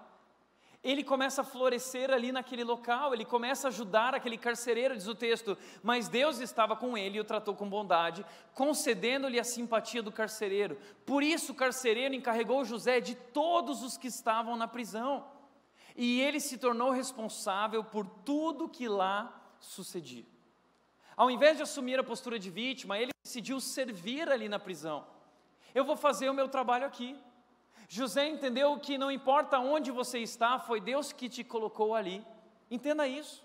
Ele começa a florescer ali naquele local, ele começa a ajudar aquele carcereiro, diz o texto, mas Deus estava com ele e o tratou com bondade, concedendo-lhe a simpatia do carcereiro. Por isso o carcereiro encarregou José de todos os que estavam na prisão e ele se tornou responsável por tudo que lá sucedia. Ao invés de assumir a postura de vítima, ele decidiu servir ali na prisão. Eu vou fazer o meu trabalho aqui. José entendeu que não importa onde você está, foi Deus que te colocou ali. Entenda isso.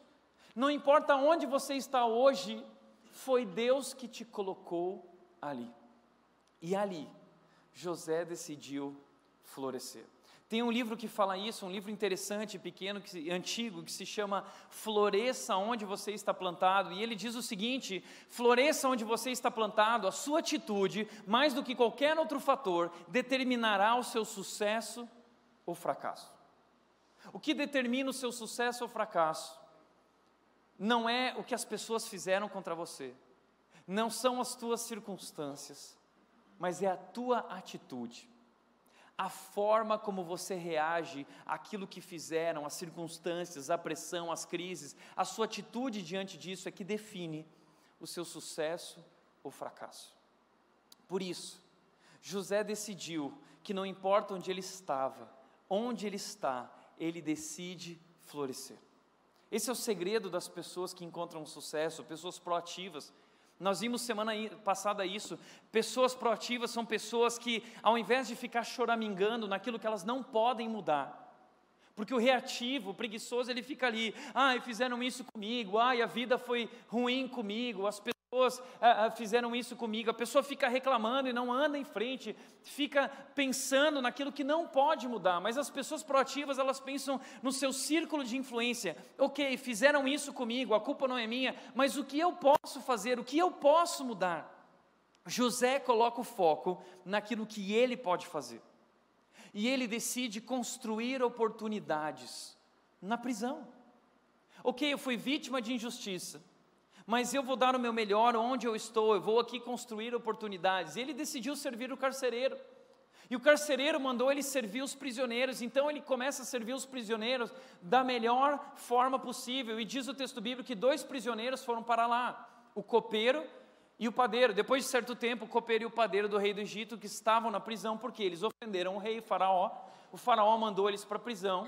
Não importa onde você está hoje, foi Deus que te colocou ali. E ali, José decidiu florescer. Tem um livro que fala isso, um livro interessante, pequeno, que, antigo, que se chama Floresça onde você está plantado. E ele diz o seguinte: floresça onde você está plantado, a sua atitude, mais do que qualquer outro fator, determinará o seu sucesso ou fracasso. O que determina o seu sucesso ou fracasso não é o que as pessoas fizeram contra você, não são as tuas circunstâncias, mas é a tua atitude a forma como você reage àquilo que fizeram, as circunstâncias, a pressão, as crises, a sua atitude diante disso é que define o seu sucesso ou fracasso. Por isso, José decidiu que não importa onde ele estava, onde ele está, ele decide florescer. Esse é o segredo das pessoas que encontram sucesso, pessoas proativas, nós vimos semana passada isso. Pessoas proativas são pessoas que, ao invés de ficar choramingando naquilo que elas não podem mudar, porque o reativo, o preguiçoso, ele fica ali, ai, fizeram isso comigo, ai, a vida foi ruim comigo, as pessoas pessoas ah, ah, fizeram isso comigo. A pessoa fica reclamando e não anda em frente, fica pensando naquilo que não pode mudar. Mas as pessoas proativas, elas pensam no seu círculo de influência. Ok, fizeram isso comigo, a culpa não é minha, mas o que eu posso fazer, o que eu posso mudar? José coloca o foco naquilo que ele pode fazer. E ele decide construir oportunidades na prisão. Ok, eu fui vítima de injustiça mas eu vou dar o meu melhor onde eu estou, eu vou aqui construir oportunidades. Ele decidiu servir o carcereiro. E o carcereiro mandou ele servir os prisioneiros, então ele começa a servir os prisioneiros da melhor forma possível. E diz o texto bíblico que dois prisioneiros foram para lá: o copeiro e o padeiro. Depois de certo tempo, o copeiro e o padeiro do rei do Egito que estavam na prisão porque eles ofenderam o rei, o Faraó. O Faraó mandou eles para a prisão.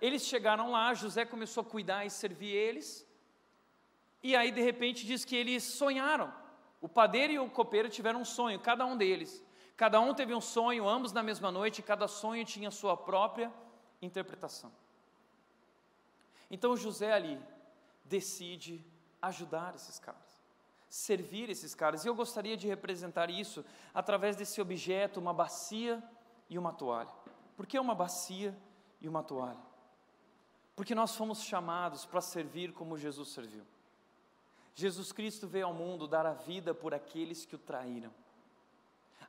Eles chegaram lá, José começou a cuidar e servir eles. E aí, de repente, diz que eles sonharam. O padeiro e o copeiro tiveram um sonho, cada um deles. Cada um teve um sonho, ambos na mesma noite, cada sonho tinha sua própria interpretação. Então José ali decide ajudar esses caras, servir esses caras. E eu gostaria de representar isso através desse objeto, uma bacia e uma toalha. Por que uma bacia e uma toalha? Porque nós fomos chamados para servir como Jesus serviu. Jesus Cristo veio ao mundo dar a vida por aqueles que o traíram.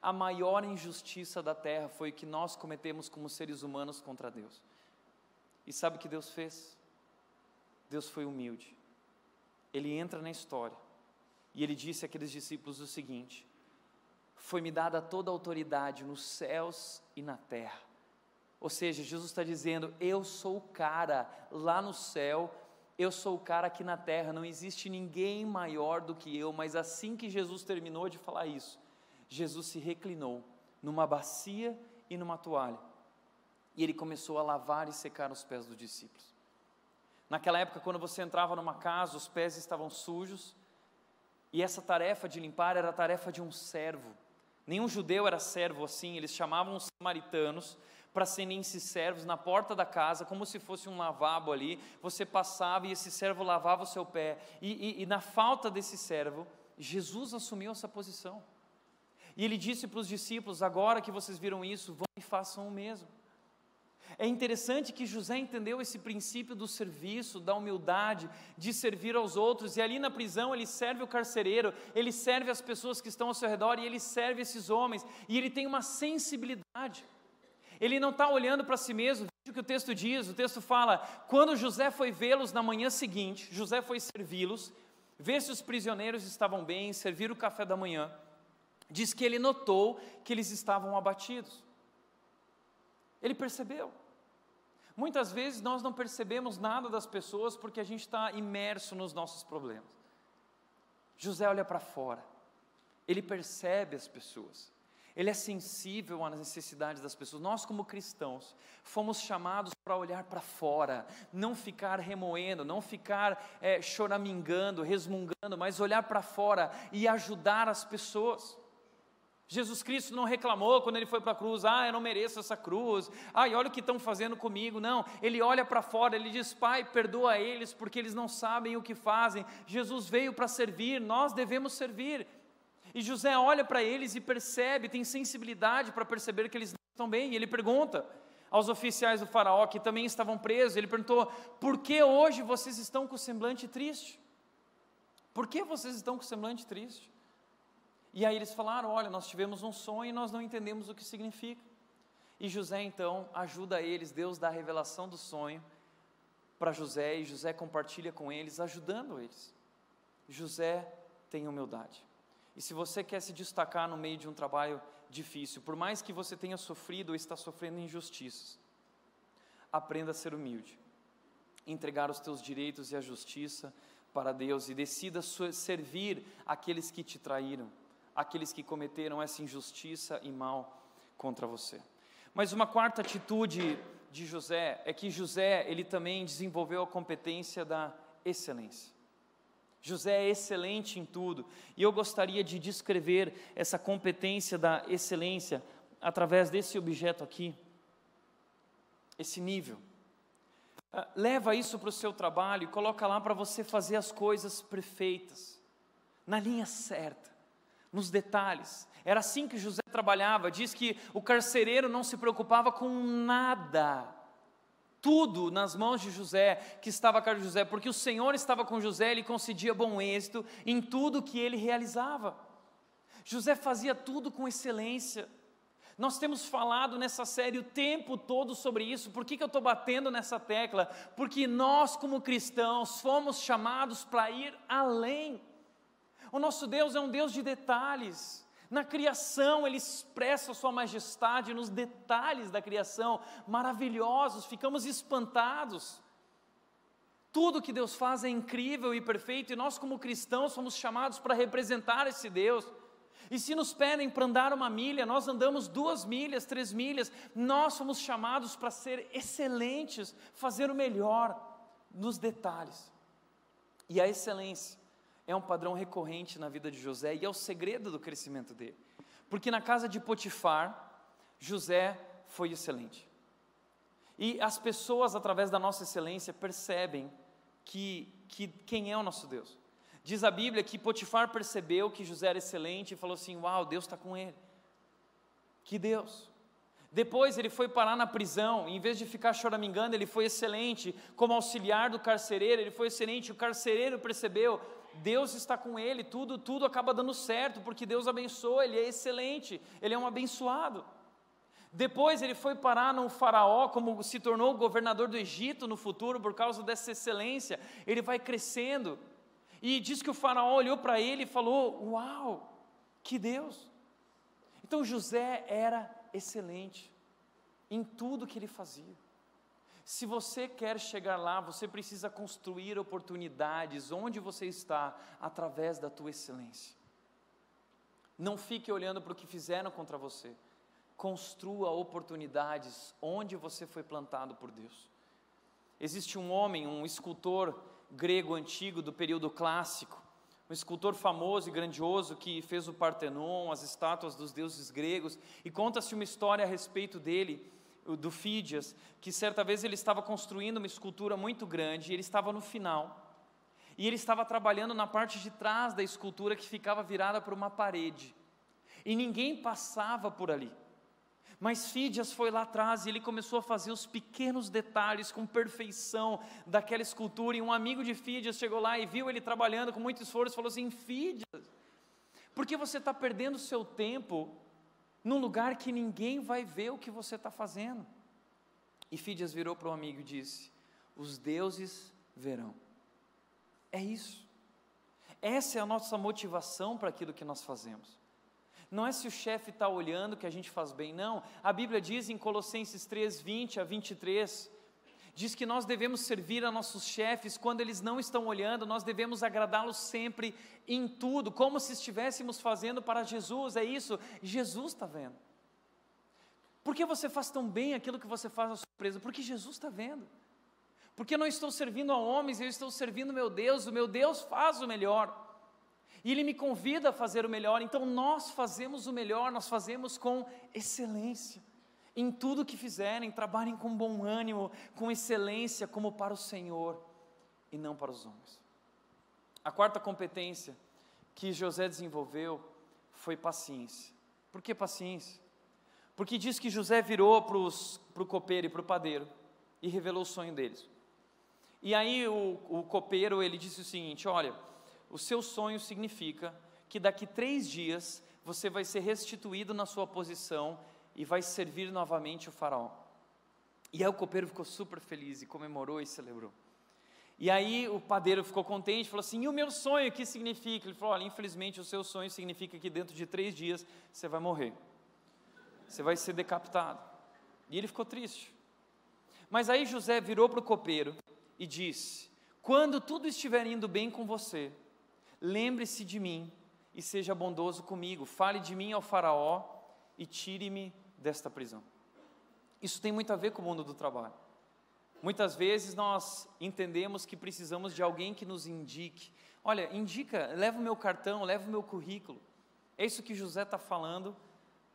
A maior injustiça da terra foi o que nós cometemos como seres humanos contra Deus. E sabe o que Deus fez? Deus foi humilde. Ele entra na história e ele disse àqueles discípulos o seguinte: Foi-me dada toda a autoridade nos céus e na terra. Ou seja, Jesus está dizendo: Eu sou o cara lá no céu eu sou o cara aqui na terra, não existe ninguém maior do que eu. Mas assim que Jesus terminou de falar isso, Jesus se reclinou numa bacia e numa toalha. E ele começou a lavar e secar os pés dos discípulos. Naquela época, quando você entrava numa casa, os pés estavam sujos, e essa tarefa de limpar era a tarefa de um servo. Nenhum judeu era servo assim, eles chamavam os samaritanos para serem esses servos na porta da casa, como se fosse um lavabo ali. Você passava e esse servo lavava o seu pé. E, e, e na falta desse servo, Jesus assumiu essa posição. E ele disse para os discípulos: agora que vocês viram isso, vão e façam o mesmo. É interessante que José entendeu esse princípio do serviço, da humildade, de servir aos outros, e ali na prisão ele serve o carcereiro, ele serve as pessoas que estão ao seu redor e ele serve esses homens, e ele tem uma sensibilidade. Ele não está olhando para si mesmo, veja o que o texto diz: o texto fala, quando José foi vê-los na manhã seguinte, José foi servi-los, ver se os prisioneiros estavam bem, servir o café da manhã. Diz que ele notou que eles estavam abatidos. Ele percebeu. Muitas vezes nós não percebemos nada das pessoas porque a gente está imerso nos nossos problemas. José olha para fora, ele percebe as pessoas. Ele é sensível às necessidades das pessoas. Nós, como cristãos, fomos chamados para olhar para fora, não ficar remoendo, não ficar é, choramingando, resmungando, mas olhar para fora e ajudar as pessoas. Jesus Cristo não reclamou quando ele foi para a cruz, ah, eu não mereço essa cruz, ah, olha o que estão fazendo comigo. Não, ele olha para fora, ele diz, Pai, perdoa eles porque eles não sabem o que fazem. Jesus veio para servir, nós devemos servir. E José olha para eles e percebe, tem sensibilidade para perceber que eles não estão bem. E ele pergunta aos oficiais do Faraó, que também estavam presos, ele perguntou: por que hoje vocês estão com o semblante triste? Por que vocês estão com o semblante triste? E aí eles falaram: olha, nós tivemos um sonho e nós não entendemos o que significa. E José então ajuda eles, Deus dá a revelação do sonho para José e José compartilha com eles, ajudando eles. José tem humildade. E se você quer se destacar no meio de um trabalho difícil, por mais que você tenha sofrido ou está sofrendo injustiças, aprenda a ser humilde, entregar os teus direitos e a justiça para Deus e decida servir aqueles que te traíram, aqueles que cometeram essa injustiça e mal contra você. Mas uma quarta atitude de José é que José, ele também desenvolveu a competência da excelência. José é excelente em tudo, e eu gostaria de descrever essa competência da excelência através desse objeto aqui, esse nível. Ah, leva isso para o seu trabalho e coloca lá para você fazer as coisas perfeitas, na linha certa, nos detalhes. Era assim que José trabalhava. Diz que o carcereiro não se preocupava com nada tudo nas mãos de José, que estava com José, porque o Senhor estava com José, ele concedia bom êxito em tudo que ele realizava. José fazia tudo com excelência. Nós temos falado nessa série o tempo todo sobre isso. Por que, que eu estou batendo nessa tecla? Porque nós, como cristãos, fomos chamados para ir além. O nosso Deus é um Deus de detalhes. Na criação, ele expressa sua majestade nos detalhes da criação, maravilhosos, ficamos espantados. Tudo que Deus faz é incrível e perfeito, e nós, como cristãos, somos chamados para representar esse Deus. E se nos pedem para andar uma milha, nós andamos duas milhas, três milhas, nós somos chamados para ser excelentes, fazer o melhor nos detalhes. E a excelência é um padrão recorrente na vida de José e é o segredo do crescimento dele. Porque na casa de Potifar, José foi excelente. E as pessoas, através da nossa excelência, percebem que, que quem é o nosso Deus. Diz a Bíblia que Potifar percebeu que José era excelente e falou assim: Uau, Deus está com ele. Que Deus. Depois ele foi parar na prisão, e em vez de ficar choramingando, ele foi excelente. Como auxiliar do carcereiro, ele foi excelente. O carcereiro percebeu Deus está com ele, tudo, tudo acaba dando certo, porque Deus abençoa, ele é excelente, ele é um abençoado. Depois ele foi parar no faraó, como se tornou governador do Egito no futuro, por causa dessa excelência, ele vai crescendo. E diz que o faraó olhou para ele e falou: Uau, que Deus! Então José era excelente em tudo que ele fazia. Se você quer chegar lá, você precisa construir oportunidades onde você está, através da tua excelência. Não fique olhando para o que fizeram contra você. Construa oportunidades onde você foi plantado por Deus. Existe um homem, um escultor grego antigo do período clássico, um escultor famoso e grandioso que fez o Partenon, as estátuas dos deuses gregos, e conta-se uma história a respeito dele, do Fídias, que certa vez ele estava construindo uma escultura muito grande, e ele estava no final, e ele estava trabalhando na parte de trás da escultura que ficava virada para uma parede, e ninguém passava por ali. Mas Fídias foi lá atrás e ele começou a fazer os pequenos detalhes com perfeição daquela escultura. E um amigo de Fídias chegou lá e viu ele trabalhando com muito esforço e falou assim: Fídias, por que você está perdendo seu tempo num lugar que ninguém vai ver o que você está fazendo? E Fídias virou para o amigo e disse: Os deuses verão. É isso. Essa é a nossa motivação para aquilo que nós fazemos. Não é se o chefe está olhando que a gente faz bem, não. A Bíblia diz em Colossenses 3, 20 a 23, diz que nós devemos servir a nossos chefes quando eles não estão olhando, nós devemos agradá-los sempre em tudo, como se estivéssemos fazendo para Jesus, é isso, Jesus está vendo. Por que você faz tão bem aquilo que você faz à surpresa? Porque Jesus está vendo. Porque eu não estou servindo a homens, eu estou servindo meu Deus, o meu Deus faz o melhor. E Ele me convida a fazer o melhor, então nós fazemos o melhor, nós fazemos com excelência. Em tudo que fizerem, trabalhem com bom ânimo, com excelência, como para o Senhor e não para os homens. A quarta competência que José desenvolveu foi paciência. Por que paciência? Porque diz que José virou para o copeiro e para o padeiro e revelou o sonho deles. E aí o, o copeiro ele disse o seguinte: olha o seu sonho significa que daqui três dias você vai ser restituído na sua posição e vai servir novamente o faraó. E aí o copeiro ficou super feliz e comemorou e celebrou. E aí o padeiro ficou contente, falou assim: e o meu sonho o que significa? Ele falou: olha, infelizmente o seu sonho significa que dentro de três dias você vai morrer, você vai ser decapitado. E ele ficou triste. Mas aí José virou para o copeiro e disse: quando tudo estiver indo bem com você, Lembre-se de mim e seja bondoso comigo. Fale de mim ao Faraó e tire-me desta prisão. Isso tem muito a ver com o mundo do trabalho. Muitas vezes nós entendemos que precisamos de alguém que nos indique. Olha, indica, leva o meu cartão, leva o meu currículo. É isso que José está falando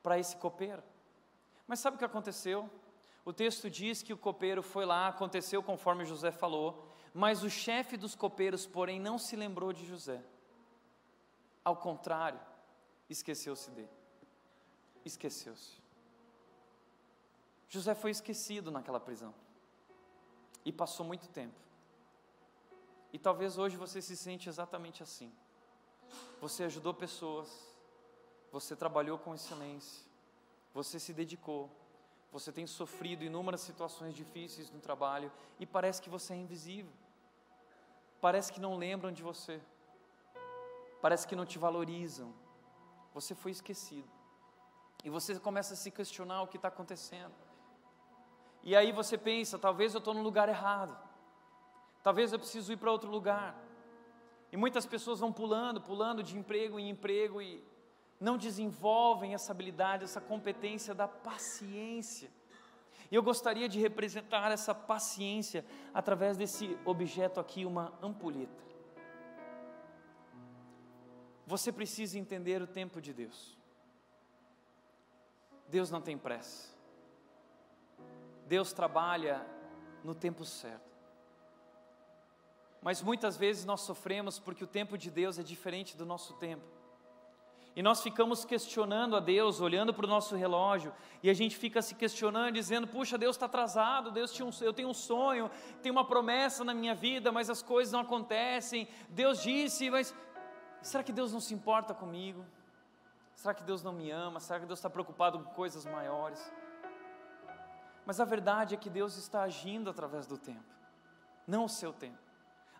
para esse copeiro. Mas sabe o que aconteceu? O texto diz que o copeiro foi lá, aconteceu conforme José falou, mas o chefe dos copeiros, porém, não se lembrou de José. Ao contrário, esqueceu-se dele. Esqueceu-se. José foi esquecido naquela prisão. E passou muito tempo. E talvez hoje você se sente exatamente assim. Você ajudou pessoas, você trabalhou com excelência, você se dedicou, você tem sofrido inúmeras situações difíceis no trabalho e parece que você é invisível. Parece que não lembram de você parece que não te valorizam, você foi esquecido. E você começa a se questionar o que está acontecendo. E aí você pensa: talvez eu estou no lugar errado, talvez eu preciso ir para outro lugar. E muitas pessoas vão pulando, pulando de emprego em emprego e não desenvolvem essa habilidade, essa competência da paciência. E eu gostaria de representar essa paciência através desse objeto aqui, uma ampulheta. Você precisa entender o tempo de Deus. Deus não tem pressa. Deus trabalha no tempo certo. Mas muitas vezes nós sofremos porque o tempo de Deus é diferente do nosso tempo. E nós ficamos questionando a Deus, olhando para o nosso relógio, e a gente fica se questionando, dizendo: Puxa, Deus está atrasado, Deus tinha um, eu tenho um sonho, tenho uma promessa na minha vida, mas as coisas não acontecem. Deus disse, mas Será que Deus não se importa comigo? Será que Deus não me ama? Será que Deus está preocupado com coisas maiores? Mas a verdade é que Deus está agindo através do tempo, não o seu tempo.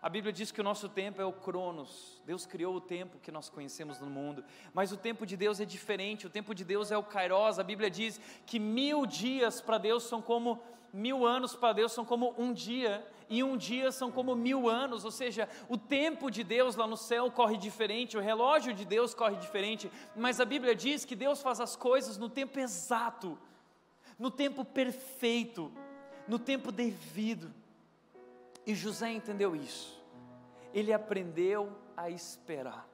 A Bíblia diz que o nosso tempo é o Cronos. Deus criou o tempo que nós conhecemos no mundo, mas o tempo de Deus é diferente. O tempo de Deus é o Kairos. A Bíblia diz que mil dias para Deus são como mil anos para Deus são como um dia, e um dia são como mil anos, ou seja, o tempo de Deus lá no céu corre diferente, o relógio de Deus corre diferente, mas a Bíblia diz que Deus faz as coisas no tempo exato, no tempo perfeito, no tempo devido, e José entendeu isso. ele aprendeu a esperar.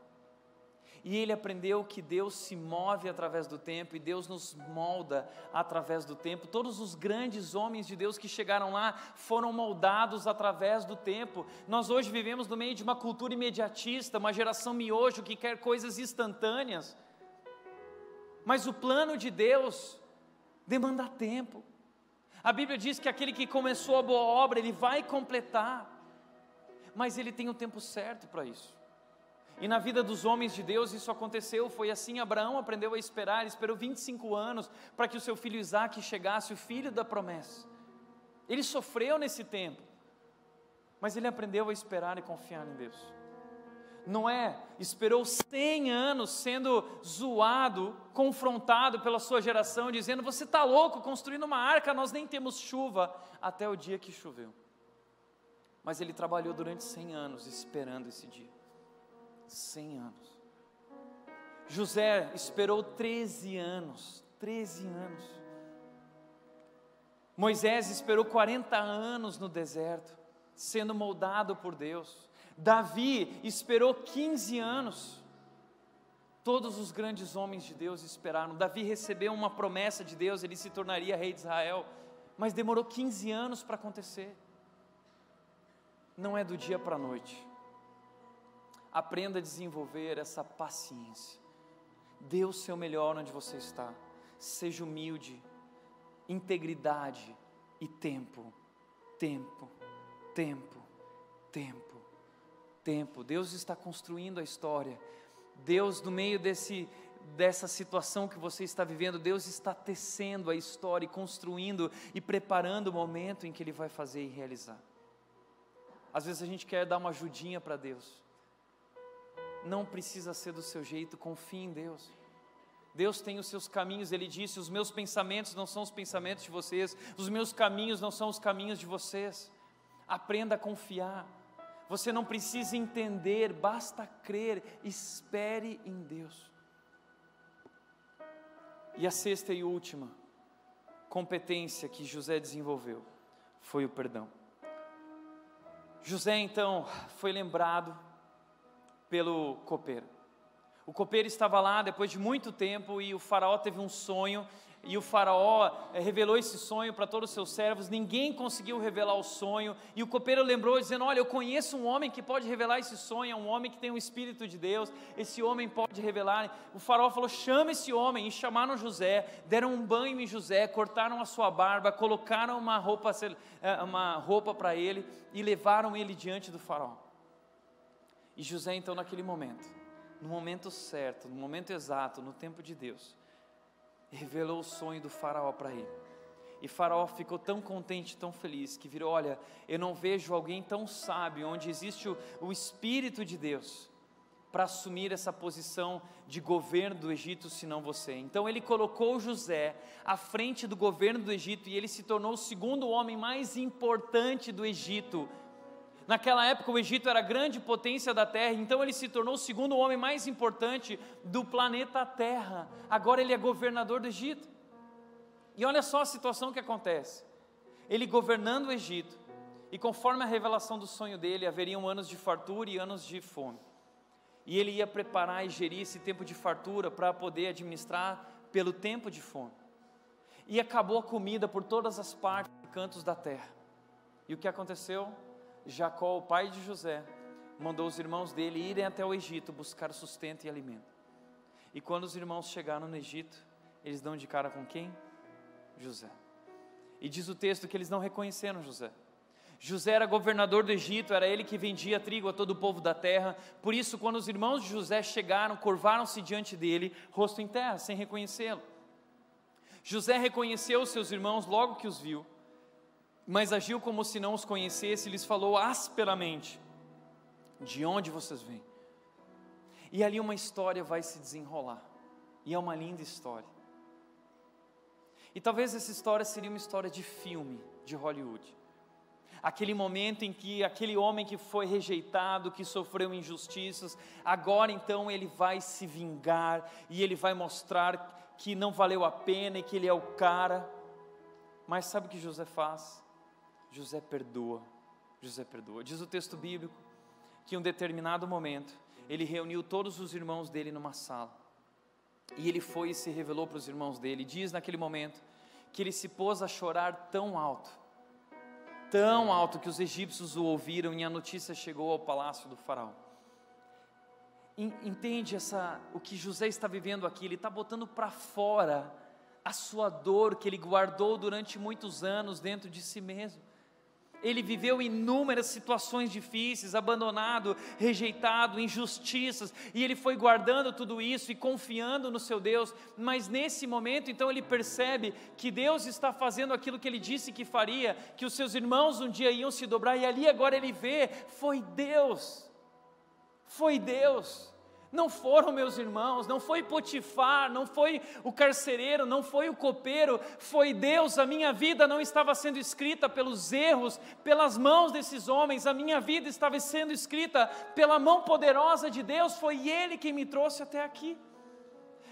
E ele aprendeu que Deus se move através do tempo e Deus nos molda através do tempo. Todos os grandes homens de Deus que chegaram lá foram moldados através do tempo. Nós hoje vivemos no meio de uma cultura imediatista, uma geração miojo que quer coisas instantâneas. Mas o plano de Deus demanda tempo. A Bíblia diz que aquele que começou a boa obra, ele vai completar. Mas ele tem o tempo certo para isso. E na vida dos homens de Deus isso aconteceu, foi assim, Abraão aprendeu a esperar, ele esperou 25 anos para que o seu filho Isaac chegasse, o filho da promessa. Ele sofreu nesse tempo, mas ele aprendeu a esperar e confiar em Deus. Noé esperou 100 anos sendo zoado, confrontado pela sua geração, dizendo: Você está louco construindo uma arca, nós nem temos chuva, até o dia que choveu. Mas ele trabalhou durante 100 anos esperando esse dia. 100 anos. José esperou 13 anos, 13 anos. Moisés esperou 40 anos no deserto, sendo moldado por Deus. Davi esperou 15 anos. Todos os grandes homens de Deus esperaram. Davi recebeu uma promessa de Deus, ele se tornaria rei de Israel, mas demorou 15 anos para acontecer. Não é do dia para a noite aprenda a desenvolver essa paciência. Dê o seu melhor onde você está. Seja humilde, integridade e tempo. Tempo, tempo, tempo, tempo. Deus está construindo a história. Deus, no meio desse, dessa situação que você está vivendo, Deus está tecendo a história e construindo e preparando o momento em que Ele vai fazer e realizar. Às vezes a gente quer dar uma ajudinha para Deus não precisa ser do seu jeito, confie em Deus. Deus tem os seus caminhos, Ele disse: os meus pensamentos não são os pensamentos de vocês, os meus caminhos não são os caminhos de vocês. Aprenda a confiar. Você não precisa entender, basta crer, espere em Deus. E a sexta e última competência que José desenvolveu foi o perdão. José então foi lembrado pelo copeiro. O copeiro estava lá depois de muito tempo e o faraó teve um sonho e o faraó eh, revelou esse sonho para todos os seus servos, ninguém conseguiu revelar o sonho, e o copeiro lembrou, dizendo: Olha, eu conheço um homem que pode revelar esse sonho, é um homem que tem o Espírito de Deus, esse homem pode revelar. O faraó falou: Chama esse homem, e chamaram José, deram um banho em José, cortaram a sua barba, colocaram uma roupa, eh, uma roupa para ele e levaram ele diante do faraó. E José, então, naquele momento, no momento certo, no momento exato, no tempo de Deus, revelou o sonho do Faraó para ele. E Faraó ficou tão contente, tão feliz, que virou: Olha, eu não vejo alguém tão sábio, onde existe o, o Espírito de Deus, para assumir essa posição de governo do Egito, senão você. Então ele colocou José à frente do governo do Egito e ele se tornou o segundo homem mais importante do Egito Naquela época, o Egito era a grande potência da terra, então ele se tornou o segundo homem mais importante do planeta Terra. Agora ele é governador do Egito. E olha só a situação que acontece: ele governando o Egito, e conforme a revelação do sonho dele, haveriam anos de fartura e anos de fome. E ele ia preparar e gerir esse tempo de fartura para poder administrar pelo tempo de fome. E acabou a comida por todas as partes e cantos da terra. E o que aconteceu? Jacó, o pai de José, mandou os irmãos dele irem até o Egito buscar sustento e alimento. E quando os irmãos chegaram no Egito, eles dão de cara com quem? José. E diz o texto que eles não reconheceram José. José era governador do Egito, era ele que vendia trigo a todo o povo da terra. Por isso, quando os irmãos de José chegaram, curvaram-se diante dele, rosto em terra, sem reconhecê-lo. José reconheceu os seus irmãos logo que os viu mas agiu como se não os conhecesse e lhes falou asperamente: De onde vocês vêm? E ali uma história vai se desenrolar, e é uma linda história. E talvez essa história seria uma história de filme de Hollywood. Aquele momento em que aquele homem que foi rejeitado, que sofreu injustiças, agora então ele vai se vingar e ele vai mostrar que não valeu a pena e que ele é o cara. Mas sabe o que José faz? José perdoa. José perdoa. Diz o texto bíblico que em um determinado momento ele reuniu todos os irmãos dele numa sala. E ele foi e se revelou para os irmãos dele. Diz naquele momento que ele se pôs a chorar tão alto, tão alto que os egípcios o ouviram e a notícia chegou ao palácio do faraó. Entende essa o que José está vivendo aqui? Ele está botando para fora a sua dor que ele guardou durante muitos anos dentro de si mesmo. Ele viveu inúmeras situações difíceis, abandonado, rejeitado, injustiças, e ele foi guardando tudo isso e confiando no seu Deus, mas nesse momento, então, ele percebe que Deus está fazendo aquilo que ele disse que faria, que os seus irmãos um dia iam se dobrar, e ali agora ele vê: foi Deus, foi Deus não foram meus irmãos, não foi Potifar, não foi o carcereiro, não foi o copeiro, foi Deus. A minha vida não estava sendo escrita pelos erros, pelas mãos desses homens, a minha vida estava sendo escrita pela mão poderosa de Deus, foi Ele quem me trouxe até aqui.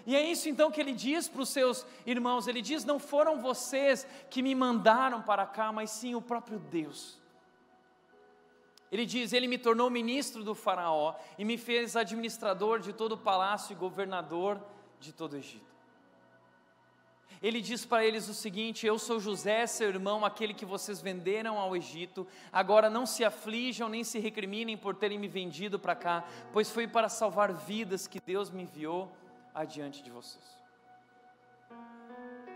E é isso então que ele diz para os seus irmãos: ele diz, não foram vocês que me mandaram para cá, mas sim o próprio Deus. Ele diz: Ele me tornou ministro do Faraó e me fez administrador de todo o palácio e governador de todo o Egito. Ele diz para eles o seguinte: Eu sou José, seu irmão, aquele que vocês venderam ao Egito. Agora não se aflijam nem se recriminem por terem me vendido para cá, pois foi para salvar vidas que Deus me enviou adiante de vocês.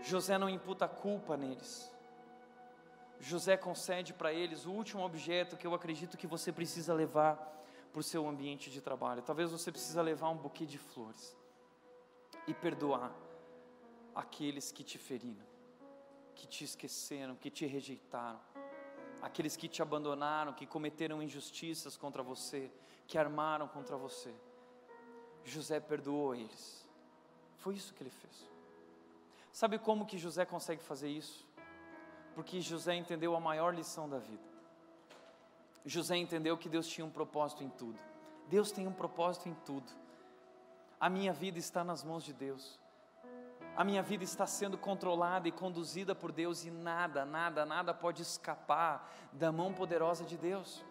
José não imputa culpa neles. José concede para eles o último objeto que eu acredito que você precisa levar para o seu ambiente de trabalho. Talvez você precisa levar um buquê de flores e perdoar aqueles que te feriram, que te esqueceram, que te rejeitaram, aqueles que te abandonaram, que cometeram injustiças contra você, que armaram contra você. José perdoou eles. Foi isso que ele fez. Sabe como que José consegue fazer isso? Porque José entendeu a maior lição da vida. José entendeu que Deus tinha um propósito em tudo. Deus tem um propósito em tudo. A minha vida está nas mãos de Deus. A minha vida está sendo controlada e conduzida por Deus e nada, nada, nada pode escapar da mão poderosa de Deus.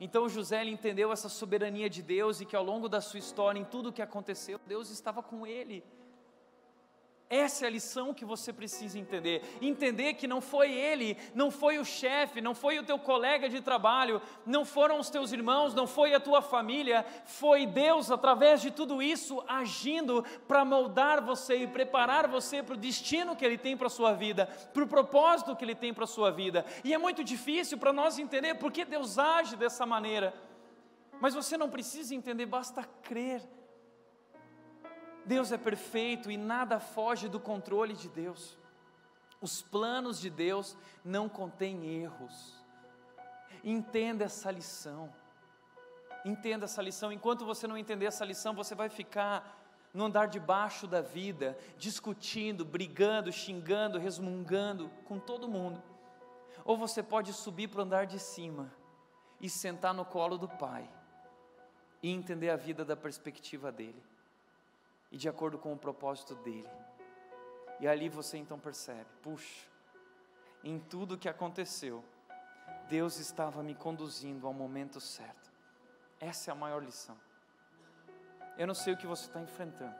Então José entendeu essa soberania de Deus e que ao longo da sua história, em tudo o que aconteceu, Deus estava com ele. Essa é a lição que você precisa entender. Entender que não foi ele, não foi o chefe, não foi o teu colega de trabalho, não foram os teus irmãos, não foi a tua família, foi Deus através de tudo isso agindo para moldar você e preparar você para o destino que ele tem para a sua vida, para o propósito que ele tem para a sua vida. E é muito difícil para nós entender por que Deus age dessa maneira. Mas você não precisa entender, basta crer Deus é perfeito e nada foge do controle de Deus. Os planos de Deus não contêm erros. Entenda essa lição. Entenda essa lição. Enquanto você não entender essa lição, você vai ficar no andar de baixo da vida, discutindo, brigando, xingando, resmungando com todo mundo. Ou você pode subir para o andar de cima e sentar no colo do Pai e entender a vida da perspectiva dele e de acordo com o propósito dele. E ali você então percebe: puxa, em tudo que aconteceu, Deus estava me conduzindo ao momento certo. Essa é a maior lição. Eu não sei o que você está enfrentando,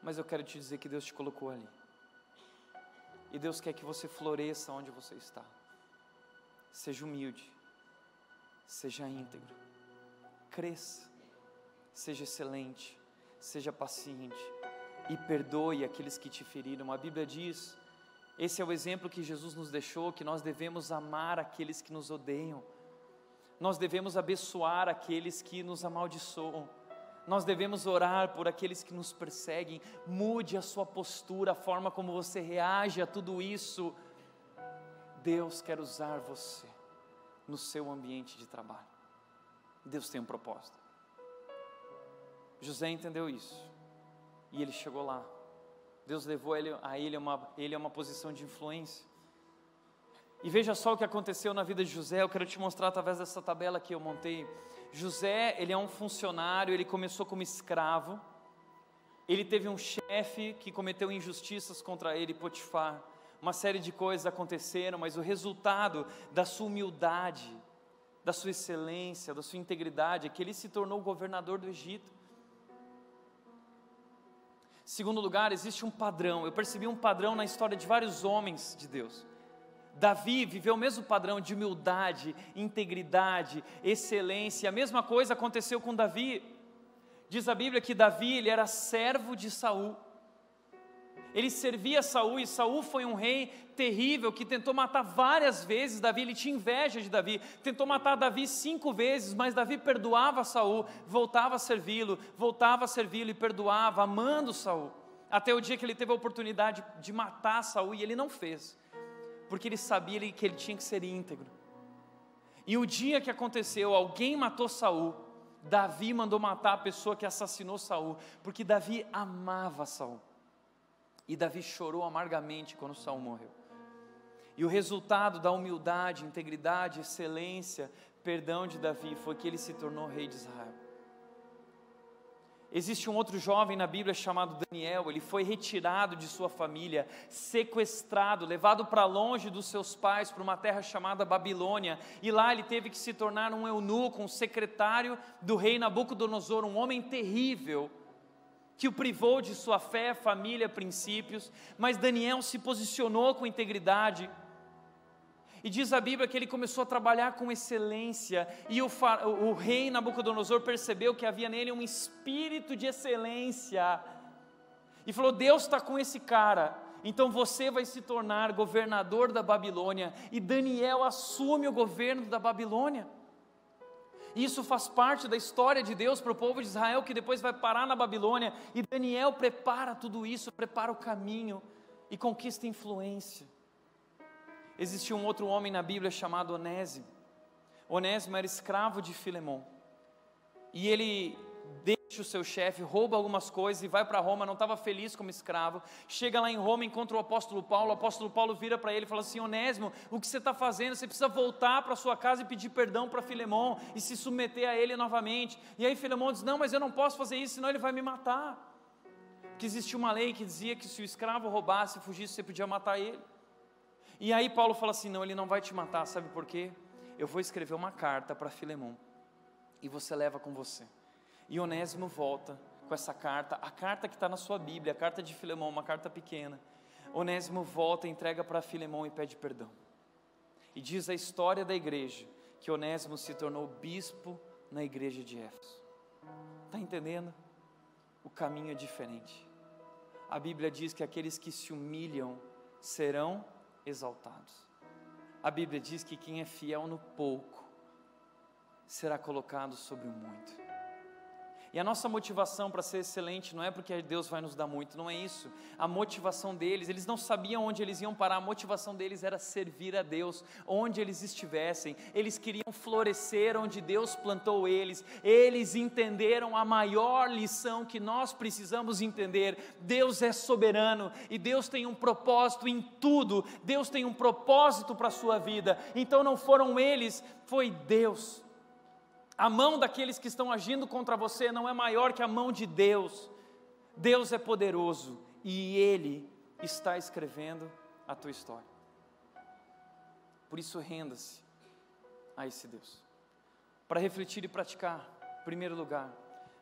mas eu quero te dizer que Deus te colocou ali. E Deus quer que você floresça onde você está. Seja humilde, seja íntegro, cresça, seja excelente, seja paciente e perdoe aqueles que te feriram. A Bíblia diz, esse é o exemplo que Jesus nos deixou, que nós devemos amar aqueles que nos odeiam. Nós devemos abençoar aqueles que nos amaldiçoam. Nós devemos orar por aqueles que nos perseguem. Mude a sua postura, a forma como você reage a tudo isso. Deus quer usar você no seu ambiente de trabalho. Deus tem um propósito. José entendeu isso. E ele chegou lá. Deus levou ele, a ele uma, ele a uma posição de influência. E veja só o que aconteceu na vida de José. Eu quero te mostrar através dessa tabela que eu montei. José, ele é um funcionário, ele começou como escravo. Ele teve um chefe que cometeu injustiças contra ele, Potifar. Uma série de coisas aconteceram, mas o resultado da sua humildade da sua excelência, da sua integridade, é que ele se tornou governador do Egito. Segundo lugar, existe um padrão. Eu percebi um padrão na história de vários homens de Deus. Davi viveu o mesmo padrão de humildade, integridade, excelência. A mesma coisa aconteceu com Davi. Diz a Bíblia que Davi ele era servo de Saul. Ele servia Saul e Saul foi um rei terrível que tentou matar várias vezes Davi, ele tinha inveja de Davi, tentou matar Davi cinco vezes, mas Davi perdoava Saul, voltava a servi-lo, voltava a servi-lo e perdoava, amando Saul. Até o dia que ele teve a oportunidade de matar Saul e ele não fez, porque ele sabia que ele tinha que ser íntegro. E o dia que aconteceu, alguém matou Saul, Davi mandou matar a pessoa que assassinou Saul, porque Davi amava Saul. E Davi chorou amargamente quando Saul morreu. E o resultado da humildade, integridade, excelência, perdão de Davi foi que ele se tornou rei de Israel. Existe um outro jovem na Bíblia chamado Daniel, ele foi retirado de sua família, sequestrado, levado para longe dos seus pais, para uma terra chamada Babilônia, e lá ele teve que se tornar um eunuco, um secretário do rei Nabucodonosor, um homem terrível, que o privou de sua fé, família, princípios, mas Daniel se posicionou com integridade. E diz a Bíblia que ele começou a trabalhar com excelência, e o, o rei Nabucodonosor percebeu que havia nele um espírito de excelência, e falou: Deus está com esse cara, então você vai se tornar governador da Babilônia, e Daniel assume o governo da Babilônia. Isso faz parte da história de Deus para o povo de Israel, que depois vai parar na Babilônia, e Daniel prepara tudo isso, prepara o caminho e conquista influência. Existia um outro homem na Bíblia chamado Onésimo. Onésimo era escravo de Filemão. E ele deixa o seu chefe, rouba algumas coisas e vai para Roma, não estava feliz como escravo. Chega lá em Roma, encontra o apóstolo Paulo. O apóstolo Paulo vira para ele e fala assim: Onésimo, o que você está fazendo? Você precisa voltar para sua casa e pedir perdão para Filemão e se submeter a ele novamente. E aí Filemão diz: Não, mas eu não posso fazer isso, senão ele vai me matar. Que existia uma lei que dizia que se o escravo roubasse e fugisse, você podia matar ele. E aí Paulo fala assim: Não, ele não vai te matar, sabe por quê? Eu vou escrever uma carta para Filemão e você leva com você. E Onésimo volta com essa carta, a carta que está na sua Bíblia, a carta de Filemão, uma carta pequena. Onésimo volta, entrega para Filemão e pede perdão. E diz a história da igreja que Onésimo se tornou bispo na igreja de Éfeso. Está entendendo? O caminho é diferente. A Bíblia diz que aqueles que se humilham serão exaltados. A Bíblia diz que quem é fiel no pouco será colocado sobre o muito. E a nossa motivação para ser excelente não é porque Deus vai nos dar muito, não é isso. A motivação deles, eles não sabiam onde eles iam parar, a motivação deles era servir a Deus, onde eles estivessem. Eles queriam florescer onde Deus plantou eles. Eles entenderam a maior lição que nós precisamos entender: Deus é soberano e Deus tem um propósito em tudo. Deus tem um propósito para a sua vida. Então não foram eles, foi Deus. A mão daqueles que estão agindo contra você não é maior que a mão de Deus. Deus é poderoso e Ele está escrevendo a tua história. Por isso, renda-se a esse Deus. Para refletir e praticar, em primeiro lugar,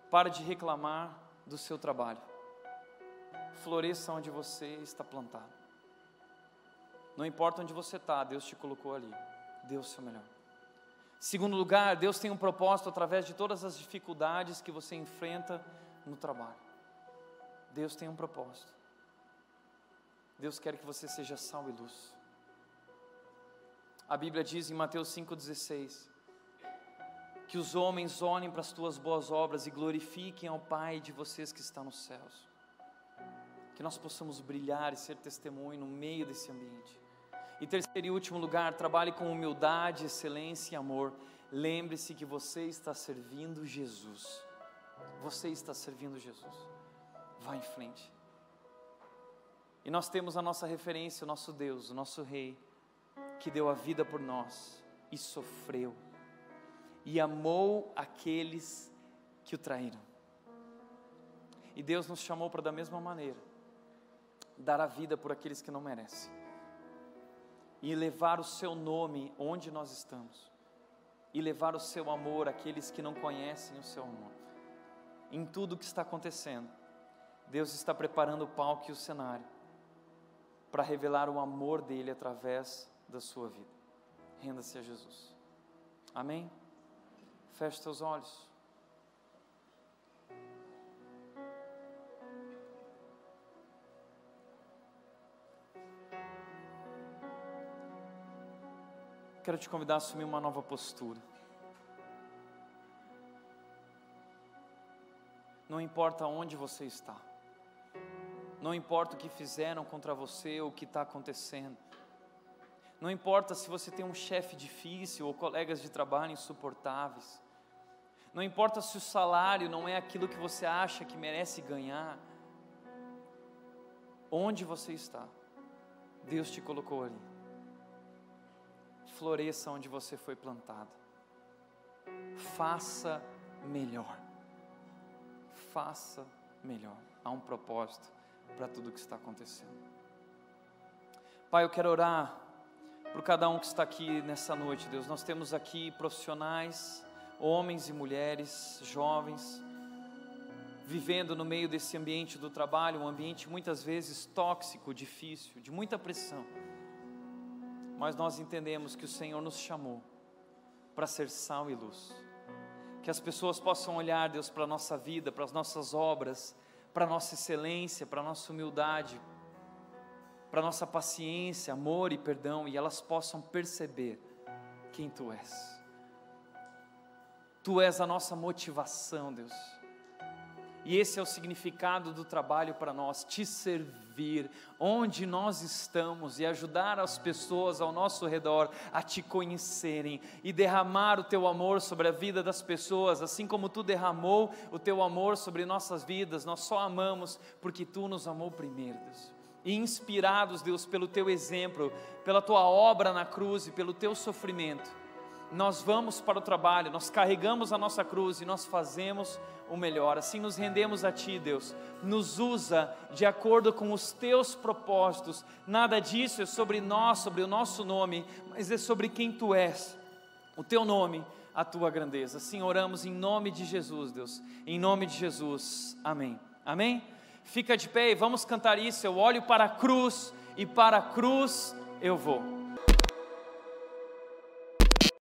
para de reclamar do seu trabalho. Floresça onde você está plantado. Não importa onde você está, Deus te colocou ali. Dê o seu melhor. Segundo lugar, Deus tem um propósito através de todas as dificuldades que você enfrenta no trabalho. Deus tem um propósito. Deus quer que você seja sal e luz. A Bíblia diz em Mateus 5,16: Que os homens olhem para as tuas boas obras e glorifiquem ao Pai de vocês que está nos céus. Que nós possamos brilhar e ser testemunho no meio desse ambiente. E terceiro e último lugar, trabalhe com humildade, excelência e amor. Lembre-se que você está servindo Jesus. Você está servindo Jesus. Vá em frente. E nós temos a nossa referência, o nosso Deus, o nosso Rei, que deu a vida por nós e sofreu e amou aqueles que o traíram. E Deus nos chamou para da mesma maneira dar a vida por aqueles que não merecem e levar o seu nome onde nós estamos. e levar o seu amor àqueles que não conhecem o seu amor. Em tudo o que está acontecendo, Deus está preparando o palco e o cenário para revelar o amor dele através da sua vida. Renda-se a Jesus. Amém? Feche seus olhos. Quero te convidar a assumir uma nova postura. Não importa onde você está, não importa o que fizeram contra você ou o que está acontecendo, não importa se você tem um chefe difícil ou colegas de trabalho insuportáveis, não importa se o salário não é aquilo que você acha que merece ganhar, onde você está, Deus te colocou ali. Floresça onde você foi plantado. Faça melhor. Faça melhor. Há um propósito para tudo o que está acontecendo. Pai, eu quero orar por cada um que está aqui nessa noite, Deus. Nós temos aqui profissionais, homens e mulheres, jovens, vivendo no meio desse ambiente do trabalho, um ambiente muitas vezes tóxico, difícil, de muita pressão. Mas nós entendemos que o Senhor nos chamou para ser sal e luz. Que as pessoas possam olhar, Deus, para a nossa vida, para as nossas obras, para a nossa excelência, para a nossa humildade, para a nossa paciência, amor e perdão, e elas possam perceber quem Tu és. Tu és a nossa motivação, Deus. E esse é o significado do trabalho para nós, te servir onde nós estamos e ajudar as pessoas ao nosso redor a te conhecerem e derramar o teu amor sobre a vida das pessoas, assim como tu derramou o teu amor sobre nossas vidas. Nós só amamos porque tu nos amou primeiro, Deus. E inspirados, Deus, pelo teu exemplo, pela tua obra na cruz e pelo teu sofrimento, nós vamos para o trabalho, nós carregamos a nossa cruz e nós fazemos o melhor. Assim nos rendemos a Ti, Deus. Nos usa de acordo com os Teus propósitos. Nada disso é sobre nós, sobre o nosso nome, mas é sobre quem Tu és, o Teu nome, a Tua grandeza. Assim oramos em nome de Jesus, Deus. Em nome de Jesus. Amém. Amém? Fica de pé e vamos cantar isso. Eu olho para a cruz e para a cruz eu vou.